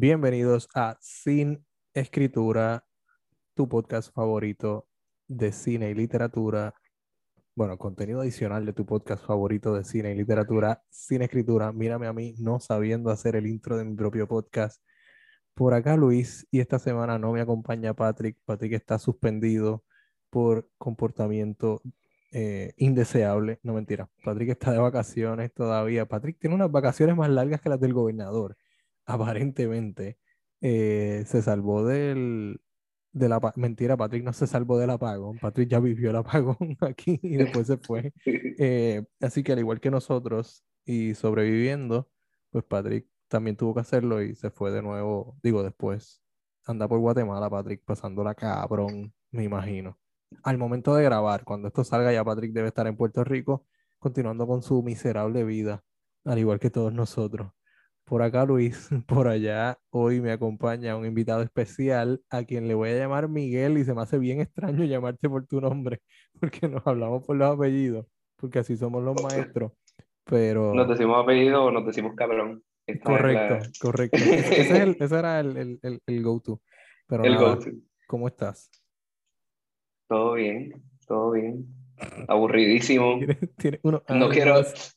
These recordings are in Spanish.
Bienvenidos a Sin Escritura, tu podcast favorito de cine y literatura. Bueno, contenido adicional de tu podcast favorito de cine y literatura, Sin Escritura. Mírame a mí no sabiendo hacer el intro de mi propio podcast. Por acá Luis y esta semana no me acompaña Patrick. Patrick está suspendido por comportamiento eh, indeseable. No mentira. Patrick está de vacaciones todavía. Patrick tiene unas vacaciones más largas que las del gobernador aparentemente eh, se salvó del, de la mentira, Patrick no se salvó del apagón, Patrick ya vivió el apagón aquí y después se fue. Eh, así que al igual que nosotros y sobreviviendo, pues Patrick también tuvo que hacerlo y se fue de nuevo, digo después, anda por Guatemala, Patrick, pasándola cabrón, me imagino. Al momento de grabar, cuando esto salga ya Patrick debe estar en Puerto Rico, continuando con su miserable vida, al igual que todos nosotros. Por acá Luis, por allá hoy me acompaña un invitado especial a quien le voy a llamar Miguel y se me hace bien extraño llamarte por tu nombre porque nos hablamos por los apellidos, porque así somos los maestros. Pero... Nos decimos apellido o nos decimos cabrón. correcto, correcto. Ese, era el, el, el, go-to. Pero el go-to. ¿Cómo estás? Todo bien, todo bien aburridísimo. no quiero, no quiero, es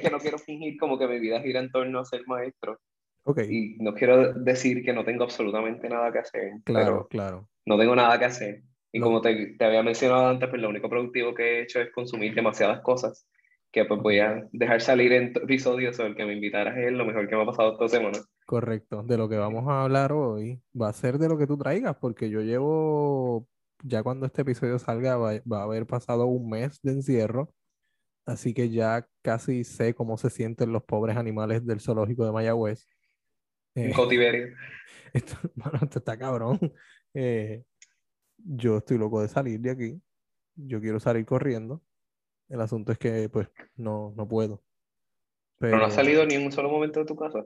que no quiero fingir como que mi vida gira en torno a ser maestro. Okay. Y no quiero decir que no tengo absolutamente nada que hacer. Claro, claro. No tengo nada que hacer. Y como te, te, había mencionado antes, pues lo único productivo que he hecho es consumir demasiadas cosas que pues voy a dejar salir en episodios sobre el que me invitaras es lo mejor que me ha pasado esta semana. Correcto. De lo que vamos a hablar hoy va a ser de lo que tú traigas, porque yo llevo ya cuando este episodio salga va, a haber pasado un mes de encierro, así que ya casi sé cómo se sienten los pobres animales del zoológico de Mayagüez. En eh, cautiverio. Esto, esto está cabrón. Eh, yo estoy loco de salir de aquí. Yo quiero salir corriendo. El asunto es que, pues, no, no puedo. Pero... no has salido ni en un solo momento de tu casa.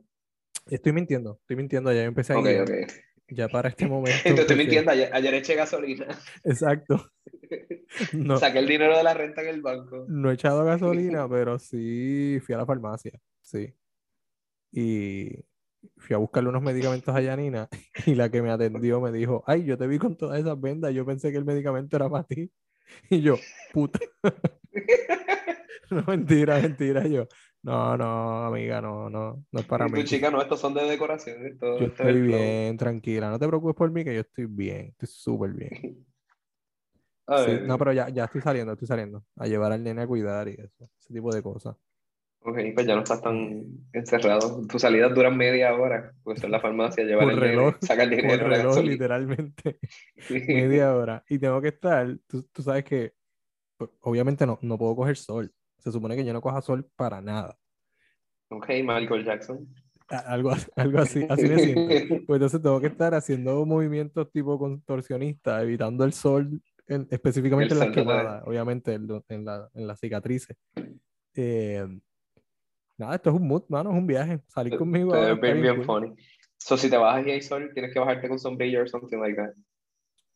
Estoy mintiendo, estoy mintiendo. Ya empecé a ir ya para este momento. Te estoy mintiendo, ayer, eché gasolina. Exacto. No, Saqué el dinero de la renta en el banco. No he echado gasolina, pero sí fui a la farmacia, sí. Y fui a buscarle unos medicamentos a Yanina y la que me atendió me dijo, ay, yo te vi con todas esas vendas, yo pensé que el medicamento era para ti. Y yo, puta. no, mentira, mentira. Yo, no, no, amiga, no, no, no es para mí. Tu chica, no, estos son de decoración. Esto, yo estoy bien, tranquila, no te preocupes por mí, que yo estoy bien, estoy súper bien. Sí, no, pero ya, ya estoy saliendo, estoy saliendo a llevar al nene a cuidar y eso, ese tipo de cosas. Ok, pues ya no estás tan encerrado. Tus salidas duran media hora, pues en la farmacia, llevar el reloj, sacar dinero. Por reloj, literalmente. media hora. Y tengo que estar, tú, tú sabes que, pues, obviamente no, no puedo coger sol se supone que yo no coja sol para nada. Ok, Michael Jackson. Algo, algo así, así de simple. Pues entonces tengo que estar haciendo movimientos tipo contorsionista, evitando el sol, específicamente en las quemadas, obviamente en, la, en las cicatrices. Eh, nada, esto es un mood, mano, es un viaje. Salir conmigo. Es bien, bien funny. So, si te bajas y hay sol, tienes que bajarte con sombrilla o something like that.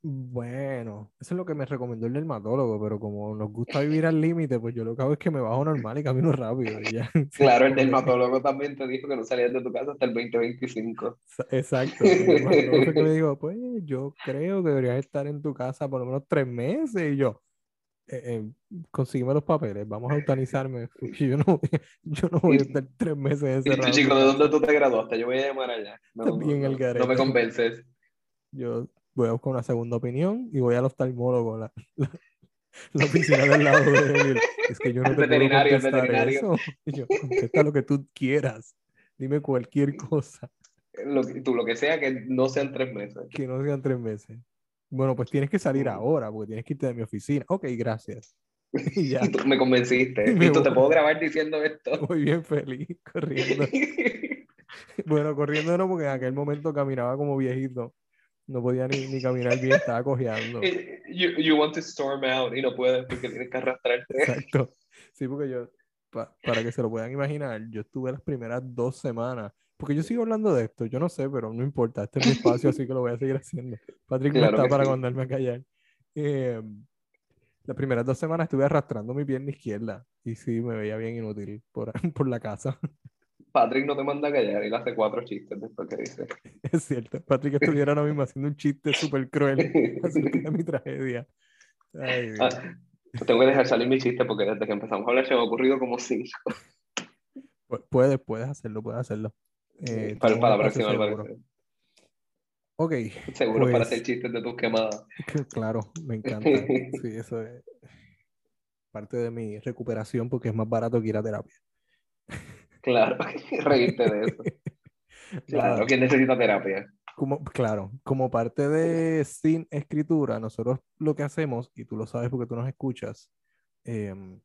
Bueno, eso es lo que me recomendó el dermatólogo, pero como nos gusta vivir al límite, pues yo lo que hago es que me bajo normal y camino rápido. Y ya. Claro, el dermatólogo también te dijo que no salías de tu casa hasta el 2025. Exacto. El que me dijo, pues yo creo que deberías estar en tu casa por lo menos tres meses. Y yo, eh, eh los papeles, vamos a eutanizarme. Yo no, yo no voy a estar tres meses encerrado. chico, ¿de dónde tú te graduaste? Yo voy a llamar allá. No, no me convences. Yo voy a buscar una segunda opinión y voy al oftalmólogo. La, la oficina del lado de él. Es que yo no El te puedo veterinario, el contestar veterinario. eso. Y yo, contesta lo que tú quieras. Dime cualquier cosa Lo tú, lo que sea, que no sean tres meses. que no sean tres meses. Bueno, pues tienes que salir ahora porque tienes que irte de mi oficina. Ok, gracias. Y ya, tú me convenciste. Me tú te puedo grabar diciendo esto. muy bien feliz corriendo. Bueno, corriendo no, porque en aquel momento caminaba como viejito. No podía ni, ni caminar bien, estaba cojeando. you, you want to storm out y no puedes porque tienes que arrastrarte. Exacto. Sí, porque yo, pa- para que se lo puedan imaginar, yo estuve las primeras dos semanas, porque yo sigo hablando de esto, yo no sé, pero no importa, este es mi espacio, así que lo voy a seguir haciendo. Patrick no Claro está para sí. mandarme a callar. Eh, las primeras dos semanas estuve arrastrando mi pierna izquierda y sí, me veía bien inútil por, por la casa. Patrick no te manda a callar le hace cuatro chistes después que dice. Es cierto, Patrick estuviera ahora mismo haciendo un chiste súper cruel acerca de mi tragedia. Ay. Ah, tengo que dejar salir mi chiste porque desde que empezamos a hablar se me ha ocurrido como cinco. Pu- Puedes, puedes hacerlo, puedes hacerlo. Eh, para, para la próxima, seguro. Ok, Seguro para Pues- hacer chistes de tus quemadas. claro, me encanta. Sí, eso es parte de mi recuperación porque es más barato que ir a terapia. Claro, reírte de eso. Claro, ¿quién necesita terapia? como, claro, como parte de Sin Escritura, nosotros lo que hacemos, y tú lo sabes porque tú nos escuchas, em,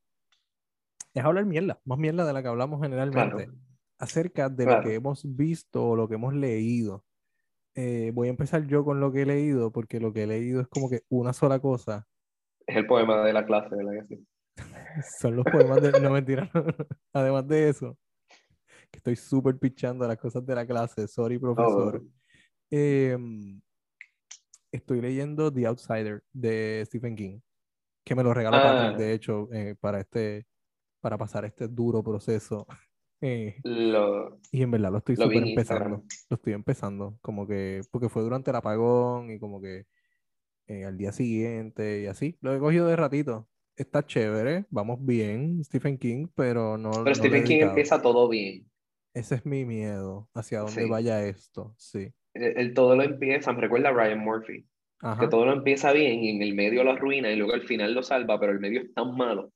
es hablar mierda, más mierda de la que hablamos generalmente, Claro. acerca de lo que hemos visto o lo que hemos leído. Eh, voy a empezar yo con lo que he leído, porque lo que he leído es como que una sola cosa. Es el poema de la clase, ¿verdad que? Son los poemas de... No, mentira. Además de eso, que estoy súper pichando las cosas de la clase. Sorry, profesor. Oh, Em, estoy leyendo The Outsider de Stephen King, que me lo regaló Ah. Patrick, de hecho, eh, para este, para pasar este duro proceso. Eh, lo, y en verdad lo estoy lo Instagram. empezando. Lo estoy empezando, como que, porque fue durante el apagón y como que eh, al día siguiente y así. Lo he cogido de ratito. Está chévere, vamos bien, Stephen King, pero no. no Pero he Stephen King empieza todo bien. Ese es mi miedo, hacia dónde Sí. vaya esto, sí. El, el todo lo empieza, me recuerda a Ryan Murphy, que todo lo empieza bien y en el medio lo arruina y luego al final lo salva, pero el medio es tan malo.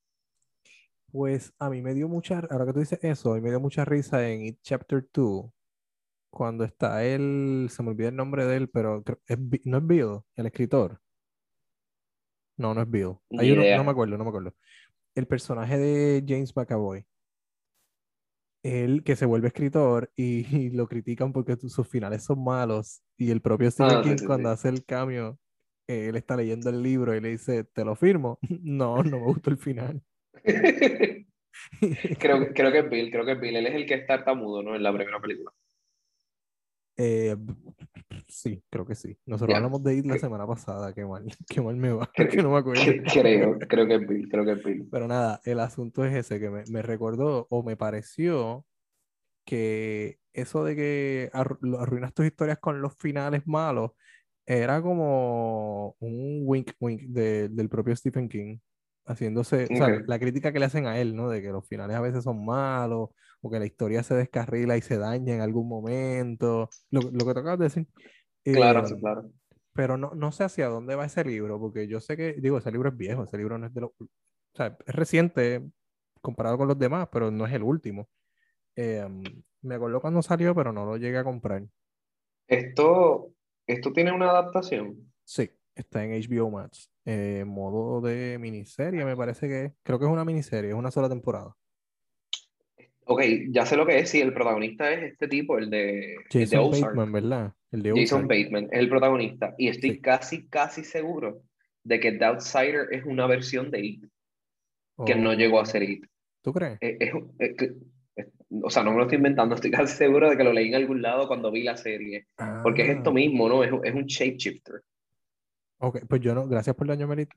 Pues a mí me dio mucha, ahora que tú dices eso, a mí me dio mucha risa en It Chapter 2, cuando está él, se me olvida el nombre de él, pero es, no es Bill, el escritor. No, no es Bill. Hay uno, no me acuerdo, no me acuerdo. El personaje de James McAvoy, él que se vuelve escritor y, y lo critican porque sus finales son malos, y el propio Stephen Ah, King sí, cuando hace el cambio, él está leyendo el libro y le dice, ¿te lo firmo? No, no me gustó el final. creo, creo que es Bill, creo que es Bill. Él es el que es tartamudo, ¿no? En la primera película. Eh, sí, creo que sí. Nosotros Ya. hablamos de It la semana pasada, qué mal, qué mal me va, Creo- que no me acuerdo. Creo, creo que Bill, creo que Bill. Pero nada, el asunto es ese, que me, me recordó o me pareció que eso de que arruinas tus historias con los finales malos era como un wink wink de- del propio Stephen King, haciéndose, o sea, la crítica que le hacen a él, ¿no? De que los finales a veces son malos o que la historia se descarrila y se daña en algún momento, lo, lo que te acabas de decir. Claro, Eh, sí, claro. pero no, no sé hacia dónde va ese libro, porque yo sé que, digo, ese libro es viejo, ese libro no es de lo, o sea, es reciente comparado con los demás, pero no es el último. Eh, me acuerdo cuando salió, pero no lo llegué a comprar. Esto, esto tiene una adaptación. Sí, está en HBO Max, eh, modo de miniserie, me parece que. Creo que es una miniserie, es una sola temporada. Ok, ya sé lo que es. Sí, el protagonista es este tipo, el de, el de Jason Ozark. Bateman, ¿verdad? El de Jason Ozark. Bateman es el protagonista. Y estoy Sí. casi, casi seguro de que The Outsider es una versión de It, que no Oh, llegó a ser It. ¿Tú crees? Es- es- es que- es- o sea, no me lo estoy inventando, estoy casi seguro de que lo leí en algún lado cuando vi la serie. Porque es esto Ah, mismo, ¿no? Es, un- es un shapeshifter. ok, pues yo no, gracias por el daño, Merit.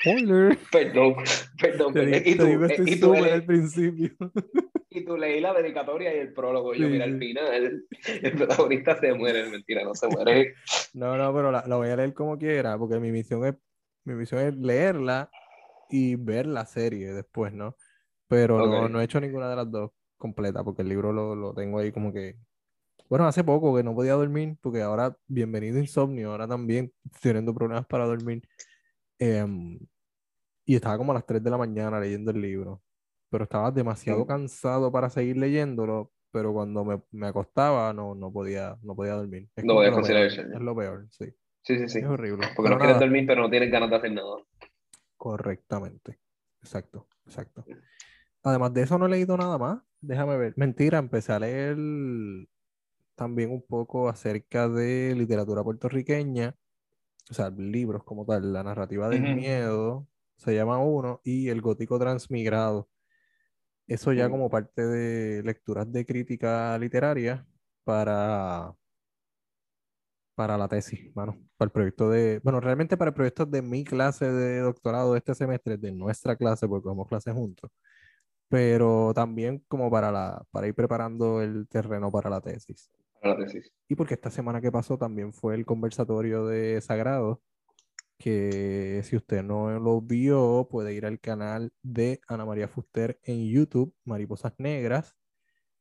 Spoiler. Perdón, perdón. Te, perdón. Y tú, digo eh, estoy y tú leí- al principio. y tú leí la dedicatoria y el prólogo. Y yo, Sí, mira, sí. al final, el protagonista se muere. Mentira, no se muere. No, no, pero la, la voy a leer como quiera, porque mi misión es, mi misión es leerla y ver la serie después, ¿no? Pero no, Ok. no he hecho ninguna de las dos completa, porque el libro lo, lo tengo ahí como que... Bueno, hace poco que no podía dormir, porque ahora, bienvenido insomnio, ahora también estoy teniendo problemas para dormir. Em, y estaba como a las 3 de la mañana leyendo el libro, pero estaba demasiado Mm. cansado para seguir leyéndolo, pero cuando me, me acostaba no, no podía, no podía dormir. Es No lo conciliar. Es lo peor, sí. Sí, sí, sí. Es horrible. Porque Pero no quieres nada, dormir, pero no tienes ganas de hacer nada. correctamente. Exacto, exacto. Además de eso no he leído nada más. Déjame ver. Mentira, empecé a leer también un poco acerca de literatura puertorriqueña, o sea, libros como tal, la narrativa del miedo, se llama uno, y el gótico transmigrado. Eso ya como parte de lecturas de crítica literaria para, para la tesis, mano, para el proyecto de, bueno, realmente para el proyecto de mi clase de doctorado de este semestre, de nuestra clase, porque cogemos clases juntos, pero también como para la, para ir preparando el terreno para la tesis. Y porque esta semana que pasó también fue el conversatorio de Sagrado, que si usted no lo vio, puede ir al canal de Ana María Fuster en YouTube, Mariposas Negras,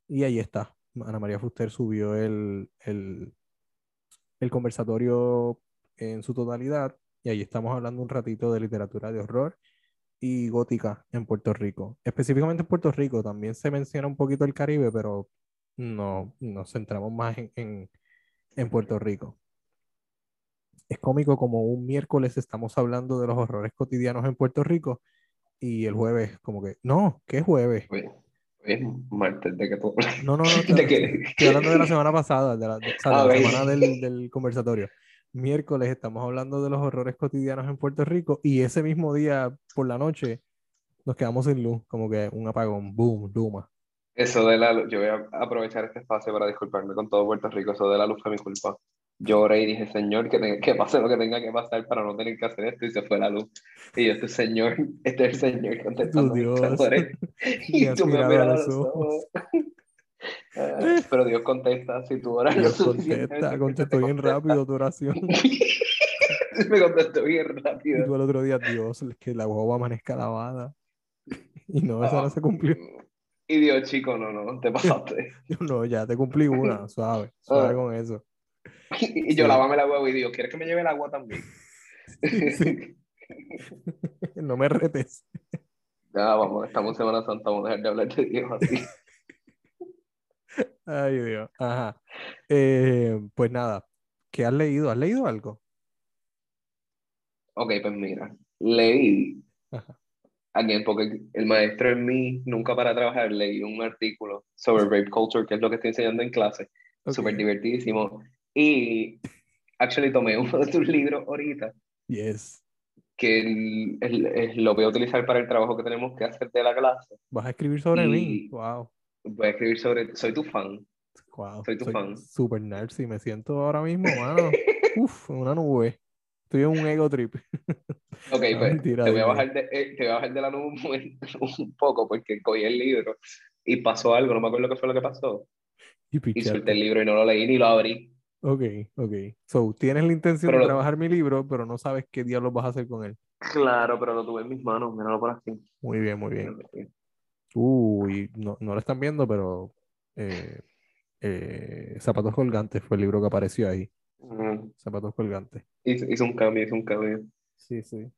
y ahí está. Ana María Fuster subió el, el, el conversatorio en su totalidad, y ahí estamos hablando un ratito de literatura de horror y gótica en Puerto Rico. Específicamente en Puerto Rico también se menciona un poquito el Caribe, pero no nos centramos más en, en, en Puerto Rico. Es cómico como un miércoles estamos hablando de los horrores cotidianos en Puerto Rico y el jueves como que, no, ¿qué jueves? Oye, hoy es martes de que tú... No, no, no, estoy, estoy hablando de la semana pasada, de la, de- o sea, de Ah, la semana del, del conversatorio. Miércoles estamos hablando de los horrores cotidianos en Puerto Rico y ese mismo día por la noche nos quedamos sin luz, como que un apagón, boom, Luma. Eso de la luz, yo voy a aprovechar este espacio para disculparme con todo Puerto Rico. Eso de la luz fue mi culpa. Lloré y dije, Señor, que, tenga- que pase lo que tenga que pasar para no tener que hacer esto. Y se fue la luz. Y yo, este Señor, este es el Señor contestando Y has tú me miras los ojos. ojos. Ah, Pero Dios contesta si tú oras lo Dios suficientemente contesta, contestó te bien contesta. rápido tu oración. Me contestó bien Y tú rápido. al otro día, Dios, que la guagua amanezca lavada. Y no, eso no se cumplió. Y Dios, chico, no, no, te pasaste. No, ya te cumplí una, suave, suave Ah. con eso. Y yo Sí. lavame la huevo y Dios, ¿quieres que me lleve el agua también? Sí. No me retes. Ya, vamos, estamos en Semana Santa, vamos a dejar de hablar de Dios así. Ay, Dios. Ajá. Eh, pues nada, ¿qué has leído? ¿Has leído algo? Ok, pues mira, leí, Ajá. Again, porque el maestro en mí nunca para trabajar, leí un artículo sobre rape culture, que es lo que estoy enseñando en clase, Ok. súper divertidísimo. Y, actually, tomé uno de tus libros ahorita, Yes. que el- lo voy a utilizar para el trabajo que tenemos que hacer de la clase. ¿Vas a escribir sobre mí? Y- Wow. Voy a escribir sobre, soy tu fan. Wow. Soy tu fan. super narcy, me siento ahora mismo, mano. Uf, una nube. Estoy en un ego trip. Ok, No, pues mentira, te voy a bajar de, eh, te voy a bajar de la nube un, momento- un poco porque cogí el libro y pasó algo, no me acuerdo qué fue lo que pasó. Y Y solté el libro y no lo leí ni lo abrí. Ok, ok. So, tienes la intención Pero de lo- trabajar mi libro, pero no sabes qué diablos vas a hacer con él. Claro, pero lo tuve en mis manos, míralo por aquí. Muy bien, muy bien. Uy, no, no lo están viendo, pero eh, eh, Zapatos Colgantes fue el libro que apareció ahí. Mm, Zapatos Colgantes. Hizo, hizo un cambio, hizo un cambio. Sí, sí.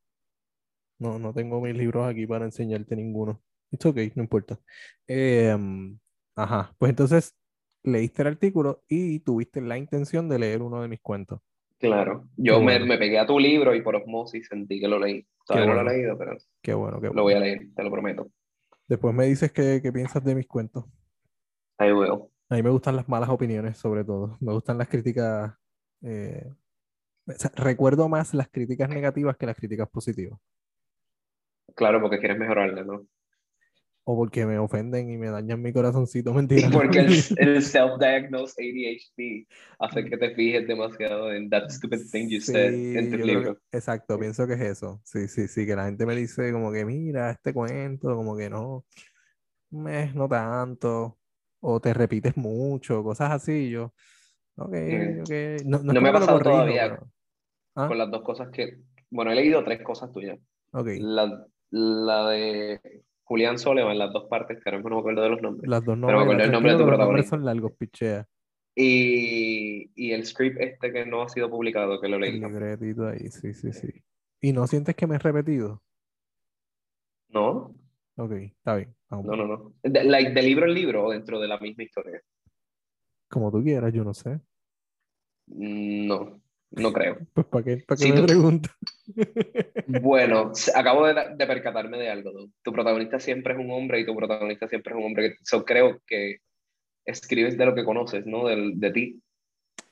No, no tengo mis libros aquí para enseñarte ninguno. It's okay, no importa. Em, ajá, pues entonces leíste el artículo y tuviste la intención de leer uno de mis cuentos. Claro, yo me, bueno. me pegué a tu libro y por osmosis sentí que lo leí. Todavía no lo he leído, pero Qué bueno, qué lo bueno. voy a leer, te lo prometo. Después me dices qué, qué piensas de mis cuentos. I will. A mí me gustan las malas opiniones, sobre todo. Me gustan las críticas. Eh, o sea, recuerdo más las críticas negativas que las críticas positivas. Claro, porque quieres mejorarla, ¿no? O porque me ofenden y me dañan mi corazoncito. Mentira. Y porque el, el self-diagnosed ADHD hace que te fijes demasiado en that stupid thing you said Sí, en tu libro. que- exacto, pienso que es eso. Sí, sí, sí, que la gente me dice como que mira este cuento, como que no, meh, no tanto, o te repites mucho, cosas así. Yo, ok, Mm. ok. No, no me ha pasado todavía. pero- ¿Ah? Con las dos cosas que... Bueno, he leído tres cosas tuyas. Ok, La, la de Julián Soleman, las dos partes, que ahora mismo no me acuerdo de los nombres. las dos Pero me acuerdo el nombre de tu nombres protagonista. son largos, pichea. Y, y el script este que no ha sido publicado, que lo El leí. libretito ahí, sí, sí, sí. ¿Y no sientes que me he repetido? No, Ok, está bien. vamos. no, no, no. De, like, de libro en libro o dentro de la misma historia. Como tú quieras, yo no sé. No, no creo. Pues para qué, para qué Sí, me tú- preguntas. Bueno, acabo de, de percatarme de algo. ¿no? Tu protagonista siempre es un hombre y tu protagonista siempre es un hombre. So, creo que escribes de lo que conoces, ¿no? Del- de ti,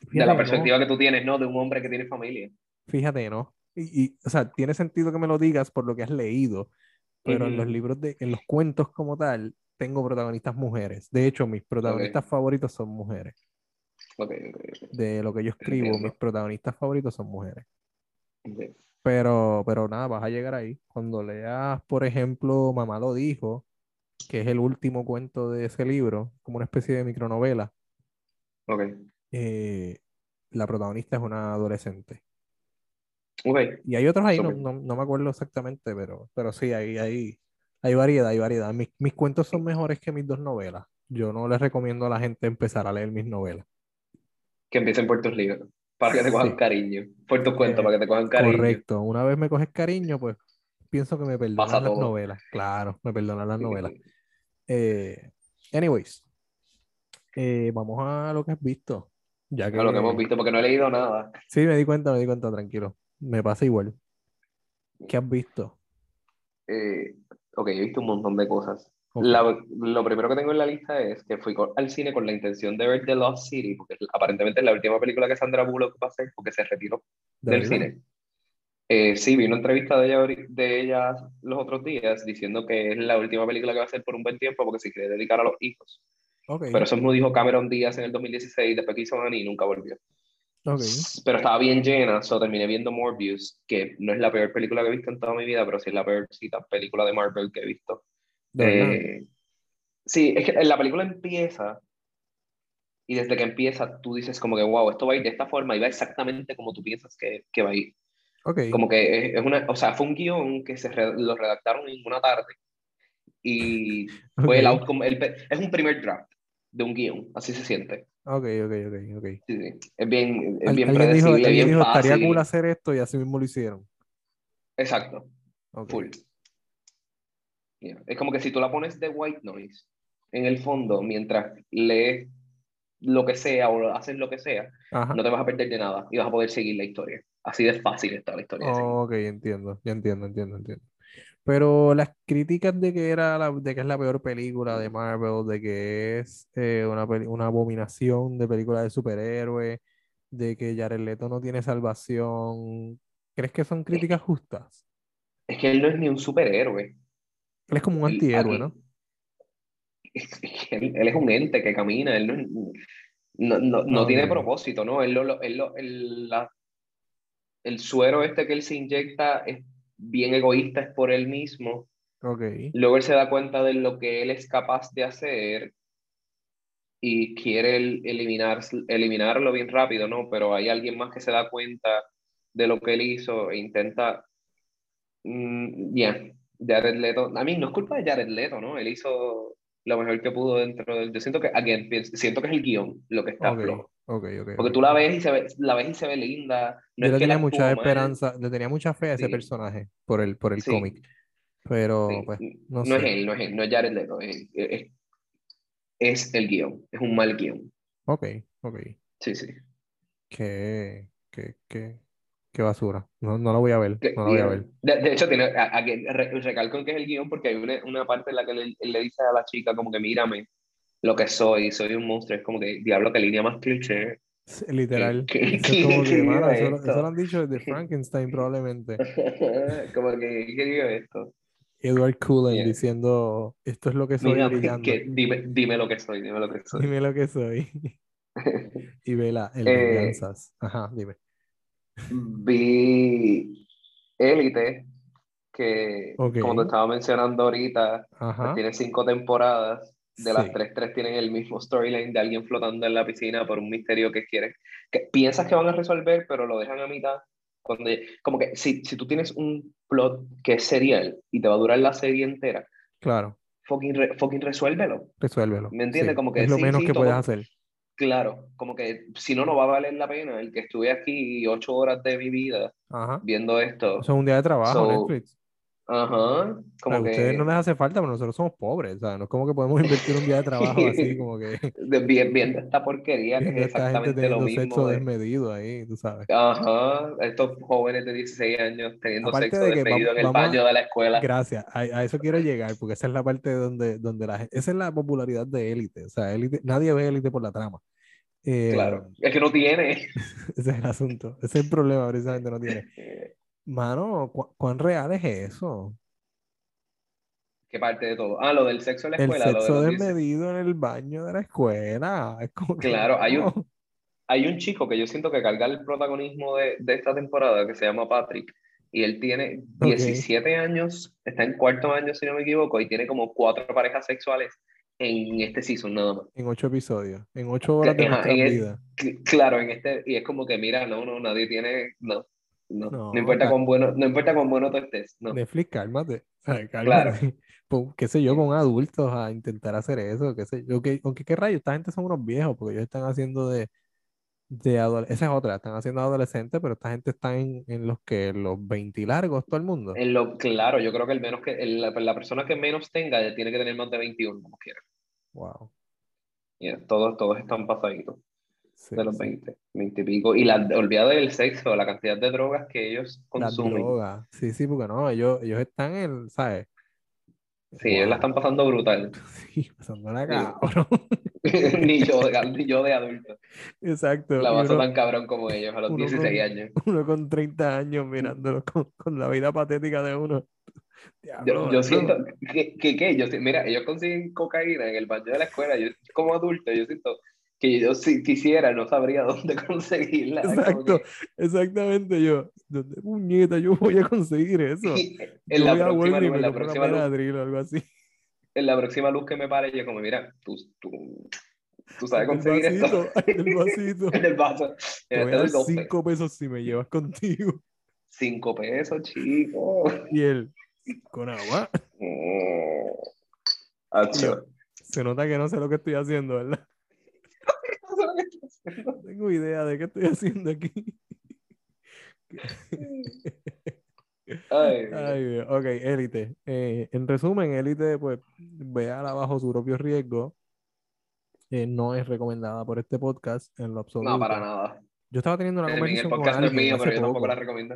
de Fíjate la que perspectiva que tú tienes, ¿no? De un hombre que tiene familia. no, fíjate, ¿no? Y, y, o sea, tiene sentido que me lo digas por lo que has leído, pero en los libros de, en los cuentos como tal, tengo protagonistas mujeres. De hecho, mis protagonistas favoritos son mujeres. De lo que yo escribo, Entiendo. mis protagonistas favoritos son mujeres. Pero, pero nada, vas a llegar ahí. Cuando leas, por ejemplo, Mamá lo dijo, que es el último cuento de ese libro, como una especie de micronovela, eh, la protagonista es una adolescente. Y hay otros ahí, no, no, no me acuerdo exactamente, pero, pero sí, hay, hay, hay variedad, hay variedad. Mis, mis cuentos son mejores que mis dos novelas. Yo no les recomiendo a la gente empezar a leer mis novelas. Que empiecen por tus libros. Para que te cojan Sí. cariño. Por tus cuentos, Eh, para que te cojan cariño. Correcto. Una vez me coges cariño, pues pienso que me perdonan Pasa las todo. novelas. Claro, me perdonan las novelas. Eh, anyways, eh, vamos a lo que has visto. Ya que A lo que hemos visto, porque no he leído nada. Sí, me di cuenta, me di cuenta, tranquilo. Me pasa igual. ¿Qué has visto? Eh, ok, he visto un montón de cosas. La- lo primero que tengo en la lista es que fui al cine con la intención de ver The Lost City, porque aparentemente es la última película que Sandra Bullock va a hacer porque se retiró ¿de del verdad? cine. Eh, sí, vi una entrevista de ella, de ella los otros días diciendo que es la última película que va a hacer por un buen tiempo porque se quiere dedicar a los hijos. Ok, Pero eso me dijo Cameron Díaz en el 2016, después que hizo Annie y nunca volvió. ok. Pero estaba bien llena, so terminé viendo Morbius, que no es la peor película que he visto en toda mi vida, pero sí es la peorcita película de Marvel que he visto. Eh, sí, es que la película empieza y desde que empieza tú dices como que, wow, esto va a ir de esta forma y va exactamente como tú piensas que, que va a ir. Ok, Como que es, una, o sea, fue un guion que se re- lo redactaron en una tarde y fue el ok, outcome, el es un primer draft de un guion, así se siente. ok, ok, ok, ok. Sí, sí. Es bien, es Al- bien dijo, predecible, alguien bien dijo, estaría fácil. cool hacer esto y así mismo lo hicieron. Exacto, Ok, full. Yeah. Es como que si tú la pones de white noise en el fondo mientras lees lo que sea o haces lo que sea, Ajá. no te vas a perder de nada y vas a poder seguir la historia. Así de fácil está la historia. seguir. Ok, entiendo, ya entiendo, entiendo, entiendo. Pero las críticas de que era la, de que es la peor película de Marvel, de que es eh, una, una abominación de película de superhéroes, de que Jared Leto no tiene salvación, ¿crees que son críticas justas? Es que él no es ni un superhéroe. Él es como un Él- antihéroe, aquí- ¿no? él, él es un ente que camina, él no, no, no, no Ok. tiene propósito, ¿no? Él lo- lo- él lo- el, la- el suero este que él se inyecta es bien egoísta, es por él mismo. Ok, Luego él se da cuenta de lo que él es capaz de hacer y quiere el- eliminar, eliminarlo bien rápido, ¿no? Pero hay alguien más que se da cuenta de lo que él hizo e intenta... mm, Bien, Jared Leto, a mí no es culpa de Jared Leto, ¿no? Él hizo lo mejor que pudo dentro del... Yo siento que, again, siento que es el guion lo que está ok, flojo. ok, ok, Porque tú la ves y se ve, la ves y se ve linda. No Yo es le que tenía mucha mal, esperanza, le tenía mucha fe a ese personaje por el, por el Sí. cómic, pero Sí, pues no, no es él, no es él, no es Jared Leto, es, es, es el guion, es un mal guion. Ok, ok. Sí, sí. Qué, qué, qué, qué basura. No, no lo voy a ver, Que- no lo voy a y, ver. De, de hecho, tiene, a, a que re- recalco que es el guion porque hay una, una parte en la que él, él le dice a la chica como que mírame lo que soy, soy un monstruo, es como que diablo, qué línea más cliché. Literal. ¿Qué- Eso es que, mano, lo- esto? eso lo han dicho desde Frankenstein probablemente. como que, ¿qué digo esto? Edward Cullen Yeah. diciendo, esto es lo que soy Mira, que, dime, dime lo que soy, dime lo que soy. Dime lo que soy. Y vela, el Eh, venganzas. Ajá, dime. Vi Élite, que Ok. como te estaba mencionando ahorita, pues tiene cinco temporadas. De las Sí. tres, tres tienen el mismo storyline de alguien flotando en la piscina por un misterio que quieren, que piensas que van a resolver, pero lo dejan a mitad. Cuando, como que si, si tú tienes un plot que es serial y te va a durar la serie entera, Claro, fucking, re- fucking resuélvelo. resuélvelo. ¿Me entiendes? Sí, Como que es lo sí, menos que todo- puedes hacer. Claro, como que si no, no va a valer la pena el que estuve aquí ocho horas de mi vida Ajá. viendo esto. Eso es un día de trabajo, So, Netflix. Ajá, como a ustedes que no les hace falta, pero nosotros somos pobres, o sea, no es como que podemos invertir un día de trabajo así, como que viendo esta porquería que es exactamente lo teniendo mismo sexo de, desmedido ahí, tú sabes. ajá, estos jóvenes de 16 años teniendo Aparte sexo de desmedido en el a- baño de la escuela. Gracias, a, a eso quiero llegar, porque esa es la parte donde, donde la gente, esa es la popularidad de élite, o sea, élite, nadie ve élite por la trama. Eh, Claro, es que no tiene. Ese es el asunto, ese es el problema, precisamente no tiene. Mano, ¿cu- ¿cuán real es eso? ¿Qué parte de todo? Ah, lo del sexo en la El escuela, lo de sexo los 16. desmedido en el baño de la escuela. Es como que Claro, hay un-. Hay un chico que yo siento que carga el protagonismo de, de esta temporada que se llama Patrick y él tiene Ok. 17 años, está en cuarto año si no me equivoco y tiene como cuatro parejas sexuales en este season nada más. En ocho episodios, en ocho horas de Ajá, nuestra en el- vida. Cl- Claro, en este, y es como que mira, no, no, nadie tiene, no, no, No, no importa cuán bueno, no importa cuán bueno tú estés, no. Netflix, cálmate. Claro. qué sé yo, con adultos a intentar hacer eso, qué sé yo. que- Aunque qué rayos, esta gente son unos viejos, porque ellos están haciendo de, de adolescentes. Esa es otra, están haciendo adolescentes, pero esta gente está en, en los que, los 20 y largos, todo el mundo. En lo, claro, yo creo que el menos que, el- la, la persona que menos tenga ya tiene que tener más de 21, como quiera. Wow. Yeah, todos, todos están pasaditos. Sí, de los sí. 20, 20 y pico. Y la, olvídate del sexo, la cantidad de drogas que ellos Las consumen. drogas. Sí, sí, porque no, ellos, ellos están en, ¿sabes? Sí, ellos la están pasando brutal. Sí, pasando la Sí. cabrón. ni, yo, de- ni yo de adulto. Exacto. La paso uno- tan cabrón como ellos a los uno 16 con- años. uno con 30 años mirándolo con, con la vida patética de uno. Yo, Diablo, yo eso- siento que, que, que yo, mira, ellos consiguen cocaína en el baño de la escuela. Yo, como adulto, yo siento que yo si quisiera no sabría dónde conseguirla. Exacto, que- exactamente yo. ¿Dónde puñeta yo voy a conseguir eso? en Yo la voy próxima luz, en la próxima o algo así. en la próxima luz que me pare, yo como, mira, tú, tú, tú sabes El conseguir esto vasito, el vasito. en el vaso. Te voy a dar 12. 5 pesos si me llevas contigo. Cinco pesos, chico. Y él, con agua. Mm. Se nota que no sé lo que estoy haciendo, ¿verdad? No tengo idea de qué estoy haciendo aquí. Ay, Ay, ok, élite. Eh, en resumen, élite, pues, véala bajo su propio riesgo. Eh, no es recomendada por este podcast en lo absoluto. no, para nada. Yo estaba teniendo una Eh, El conversación con podcast es alguien mío, hace pero yo poco. tampoco la recomiendo.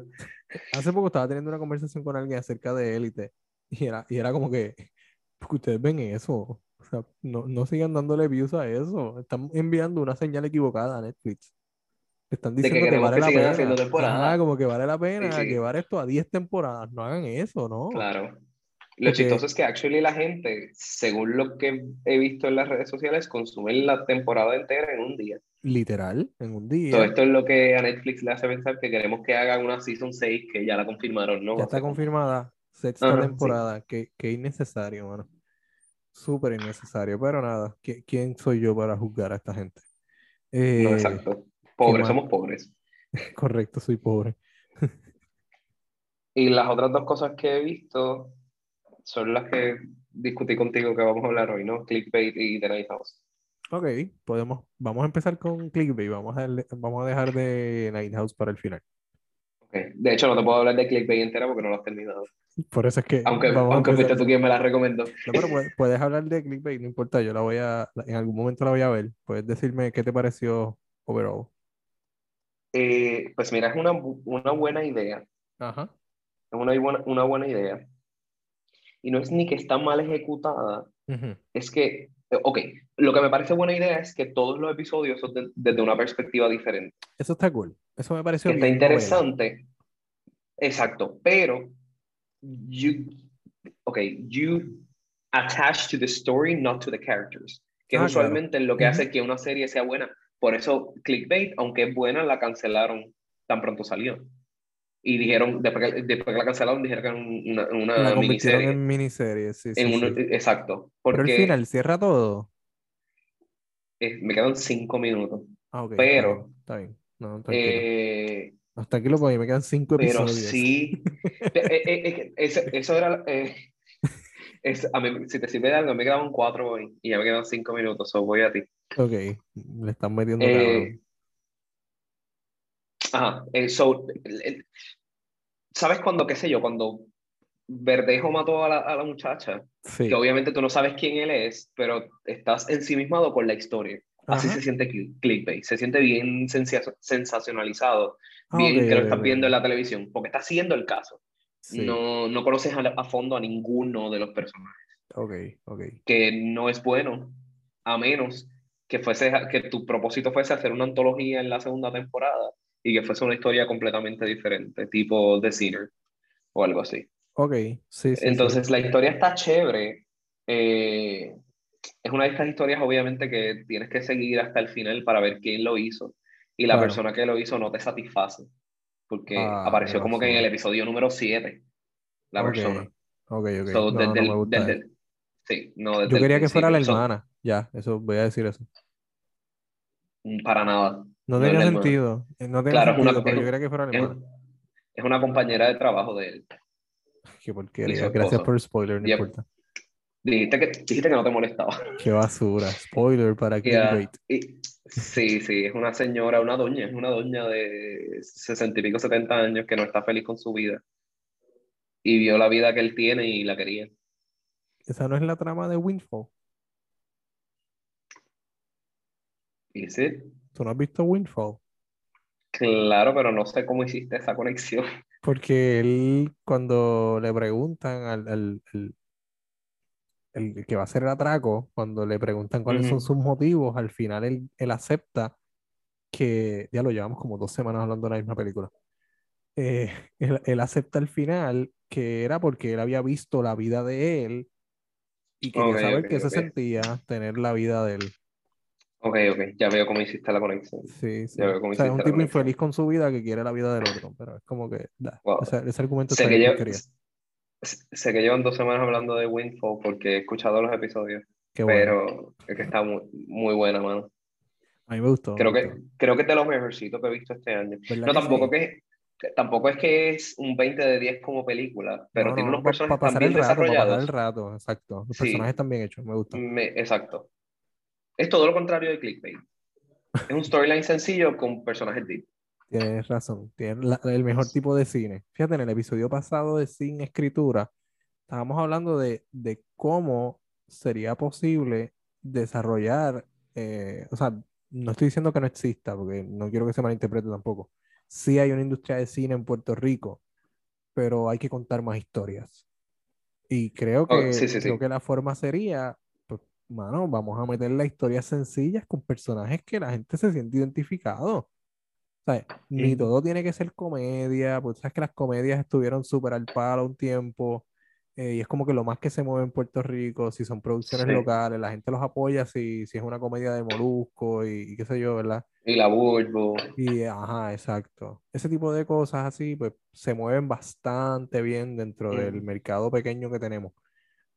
Hace poco estaba teniendo una conversación con alguien acerca de élite y era, y era como que, "¿Por qué ustedes ven eso? O sea, no, no sigan dándole views a eso. Están enviando una señal equivocada a Netflix. Están De que diciendo que, vale que la pena. temporadas. Ajá, como que vale la pena sí. llevar esto a 10 temporadas. No hagan eso, ¿no? Claro. Lo Porque- chistoso es que actually la gente, según lo que he visto en las redes sociales, consumen la temporada entera en un día. Literal, en un día. Todo esto es lo que a Netflix le hace pensar que queremos que haga una Season 6 que ya la confirmaron, ¿no? Ya está confirmada. Sexta Ajá, sí. temporada. Qué, qué innecesario, mano. Súper innecesario. Pero nada, ¿qui- ¿quién soy yo para juzgar a esta gente? Eh, No, exacto. Pobres, somos pobres. correcto, soy pobre. Y las otras dos cosas que he visto son las que discutí contigo que vamos a hablar hoy, ¿no? Clickbait y The Night House. Ok, podemos, vamos a empezar con clickbait. Vamos a, vamos a dejar de Night House para el final. Ok. De hecho, no te puedo hablar de Clickbait entera porque no lo has terminado. Por eso es que Aunque, aunque fuiste tú quien me la recomendó. No, pero puedes, puedes hablar de clickbait, no importa, yo la voy a, en algún momento la voy a ver. Puedes decirme qué te pareció overall. Eh, pues mira, es una, una buena idea. Ajá. Es una buena, una buena idea. Y no es ni que está mal ejecutada, Ujú. es que, eh, ok, lo que me parece buena idea es que todos los episodios son de- desde una perspectiva diferente. Eso está cool. Eso me pareció que está bien novela. interesante. Exacto, pero you, okay, you attach to the story, not to the characters, que Ah, es claro. usualmente lo que hace que una serie sea buena. Por eso Clickbait, aunque es buena, la cancelaron tan pronto salió. Y dijeron, después que, después que la cancelaron, dijeron que era un- una, una La miniserie. en miniserie, sí, sí, En un- sí. Exacto, Pero al porque final cierra todo. eh, me quedan cinco minutos. Ah, ok, Pero, está bien. Está bien. No, tranquilo. Eh, No, tranquilo, porque me quedan cinco Pero episodios. sí, Eh, eh, eh, es que ese- eso era, es- a mí, si te sirve de algo, me quedaban cuatro hoy y ya me quedan cinco minutos, so voy a ti. Ok, le están metiendo Eh, ajá, eh, so, eh, ¿sabes cuando, qué sé yo, cuando Verdejo mató a la, a la muchacha, Sí. que obviamente tú no sabes quién él es, pero estás ensimismado con la historia. Así Ajá. se siente cli- clickbait, se siente bien sensacionalizado, Ah, bien que lo estás viendo en la televisión, porque estás siguiendo el caso. Sí. No, no conoces a, a fondo a ninguno de los personajes, Ok, ok. que no es bueno, a menos que, fuese, que tu propósito fuese hacer una antología en la segunda temporada y que fuese una historia completamente diferente, tipo The Sinner o algo así. Ok, sí, sí. Entonces, sí. la historia está chévere. eh, es una de estas historias, obviamente, que tienes que seguir hasta el final para ver quién lo hizo. Y la Claro. persona que lo hizo no te satisface. Porque Ah, apareció como que en el episodio número 7, la persona. Ok, ok. So, No, desde no el- desde sí, no, desde Yo el quería que fuera la. So, hermana. Ya, eso, voy a decir eso. para nada. No No tenía sentido. eh, No tenía Claro, es una- sentido, pero es- yo quería que fuera la hermana. es una compañera de trabajo de él. Qué porquería. Gracias por el spoiler, no Yep. importa. Dijiste que, dijiste que no te molestaba. Qué basura. Spoiler para. Y- sí, sí, es una señora, una doña, es una doña de sesenta y pico, 70 años que no está feliz con su vida. Y vio la vida que él tiene y la quería. Esa no es la trama de Windfall. Y sí, ¿Tú no has visto Windfall? claro, pero no sé cómo hiciste esa conexión. Porque él, cuando le preguntan al, al- al- el que va a hacer el atraco, cuando le preguntan cuáles son Ujú. sus motivos, al final él, él acepta que, ya lo llevamos como dos semanas hablando de la misma película. Eh, él, él acepta al final que era porque él había visto la vida de él y quería Ok, saber ok, qué se ok. sentía tener la vida de él. Ok, ok, ya veo cómo hiciste la conexión. Sí, sí. Ya veo cómo O sea, es un tipo infeliz con su vida que quiere la vida del otro, pero es como que, da, Wow. ese, ese argumento Sé que, porquería. Sé que llevan dos semanas hablando de Windfall porque he escuchado los episodios, Qué bueno. pero es que está muy, muy buena, mano. A mí me gustó, Creo que, creo que es de los mejorcitos que he visto este año. ¿Verdad No, tampoco sí? que, tampoco es que es un 20 de 10 como película, pero No, tiene no, unos para personajes tan pasar el rato, para pasar el desarrollados. rato, exacto. Los Sí. personajes están bien hechos, me gusta. Me- exacto. Es todo lo contrario de clickbait. Es un storyline sencillo con personajes deep. Tienes razón, tienes la- el mejor tipo de cine. Fíjate, en el episodio pasado de Sin Escritura, estábamos hablando de, de cómo sería posible desarrollar, eh, o sea, no estoy diciendo que no exista, porque no quiero que se malinterprete tampoco. Sí hay una industria de cine en Puerto Rico, pero hay que contar más historias. Y creo Oh, que, sí, sí, creo sí. que la forma sería, pues, mano, vamos a meter las historias sencillas con personajes que la gente se siente identificado. Ni todo tiene que ser comedia, porque sabes que las comedias estuvieron súper al palo un tiempo, eh, y es como que lo más que se mueve en Puerto Rico, si son producciones Sí. locales, la gente los apoya si, si es una comedia de Molusco y, y qué sé yo, ¿verdad? Y la Burbu. Y ajá, exacto. Ese tipo de cosas así, pues se mueven bastante bien dentro del mercado pequeño que tenemos.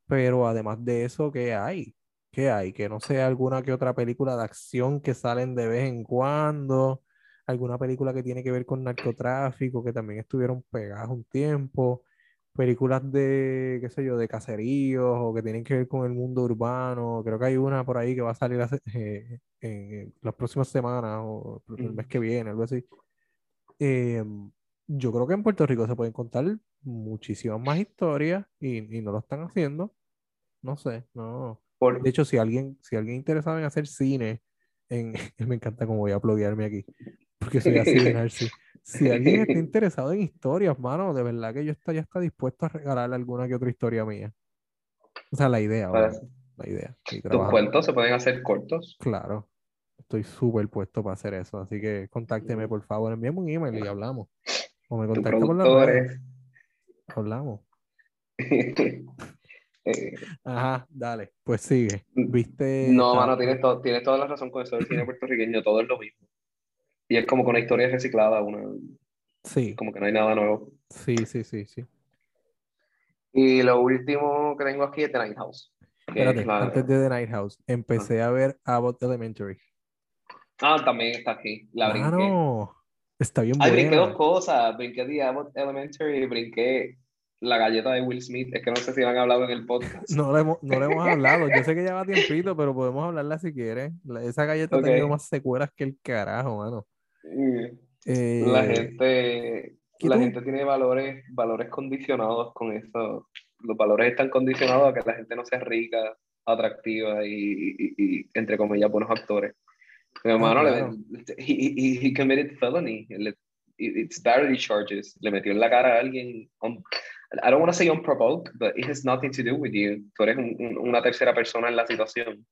Pero además de eso, ¿qué hay? ¿Qué hay? Que no sea alguna que otra película de acción que salen de vez en cuando, alguna película que tiene que ver con narcotráfico, que también estuvieron pegadas un tiempo, películas de, qué sé yo, de caseríos o que tienen que ver con el mundo urbano. Creo que hay una por ahí que va a salir hace- eh, en las próximas semanas o el mes Mm. que viene, algo así. Eh, yo creo que en Puerto Rico se pueden contar muchísimas más historias y, y no lo están haciendo. No sé, no. Por- De hecho, si alguien, si alguien interesado en hacer cine, en, me encanta cómo voy a pluguearme aquí, porque soy así de narci. Si alguien está interesado en historias, mano, de verdad que yo estoy, ya está dispuesto a regalarle alguna que otra historia mía. O sea, la idea, obviamente, la idea. Tus cuentos se pueden hacer cortos. Claro, estoy súper puesto para hacer eso, así que contácteme, por favor, envíame un email y hablamos. O me por las productor redes, es- hablamos. Eh, Ajá, dale, pues sigue. ¿Viste? no, mano, tienes, to- tienes toda la razón con eso del cine puertorriqueño, todo es lo mismo. Y es como con una historia reciclada, una, Sí, como que no hay nada nuevo. sí, sí, sí, sí. Y lo último que tengo aquí es The Night House. que es Espérate, la- antes de The Night House, empecé a ver Abbott Elementary. Ah, también está aquí, la brinqué. Mano, está bien Ay, brinqué dos buena. cosas. Brinqué The Abbott Elementary y brinqué la galleta de Will Smith. Es que no sé si han hablado en el podcast. No le hemos, no hemos hablado. Yo sé que ya va tiempito, pero podemos hablarla si quieres. Esa galleta Ok. ha tenido más secuelas que el carajo, mano. Eh, La gente. ¿Qué La tú- gente tiene valores, valores condicionados con eso. Los valores están condicionados a que la gente no sea rica, atractiva y, y, y, entre comillas, buenos actores. Mi hermano, le- claro. he, he- he committed felony. Le- it's battery charges. Le metió en la cara a alguien. on- I don't want to say unprovoked, but it has nothing to do with you. Tú eres un- un- una tercera persona en la situación.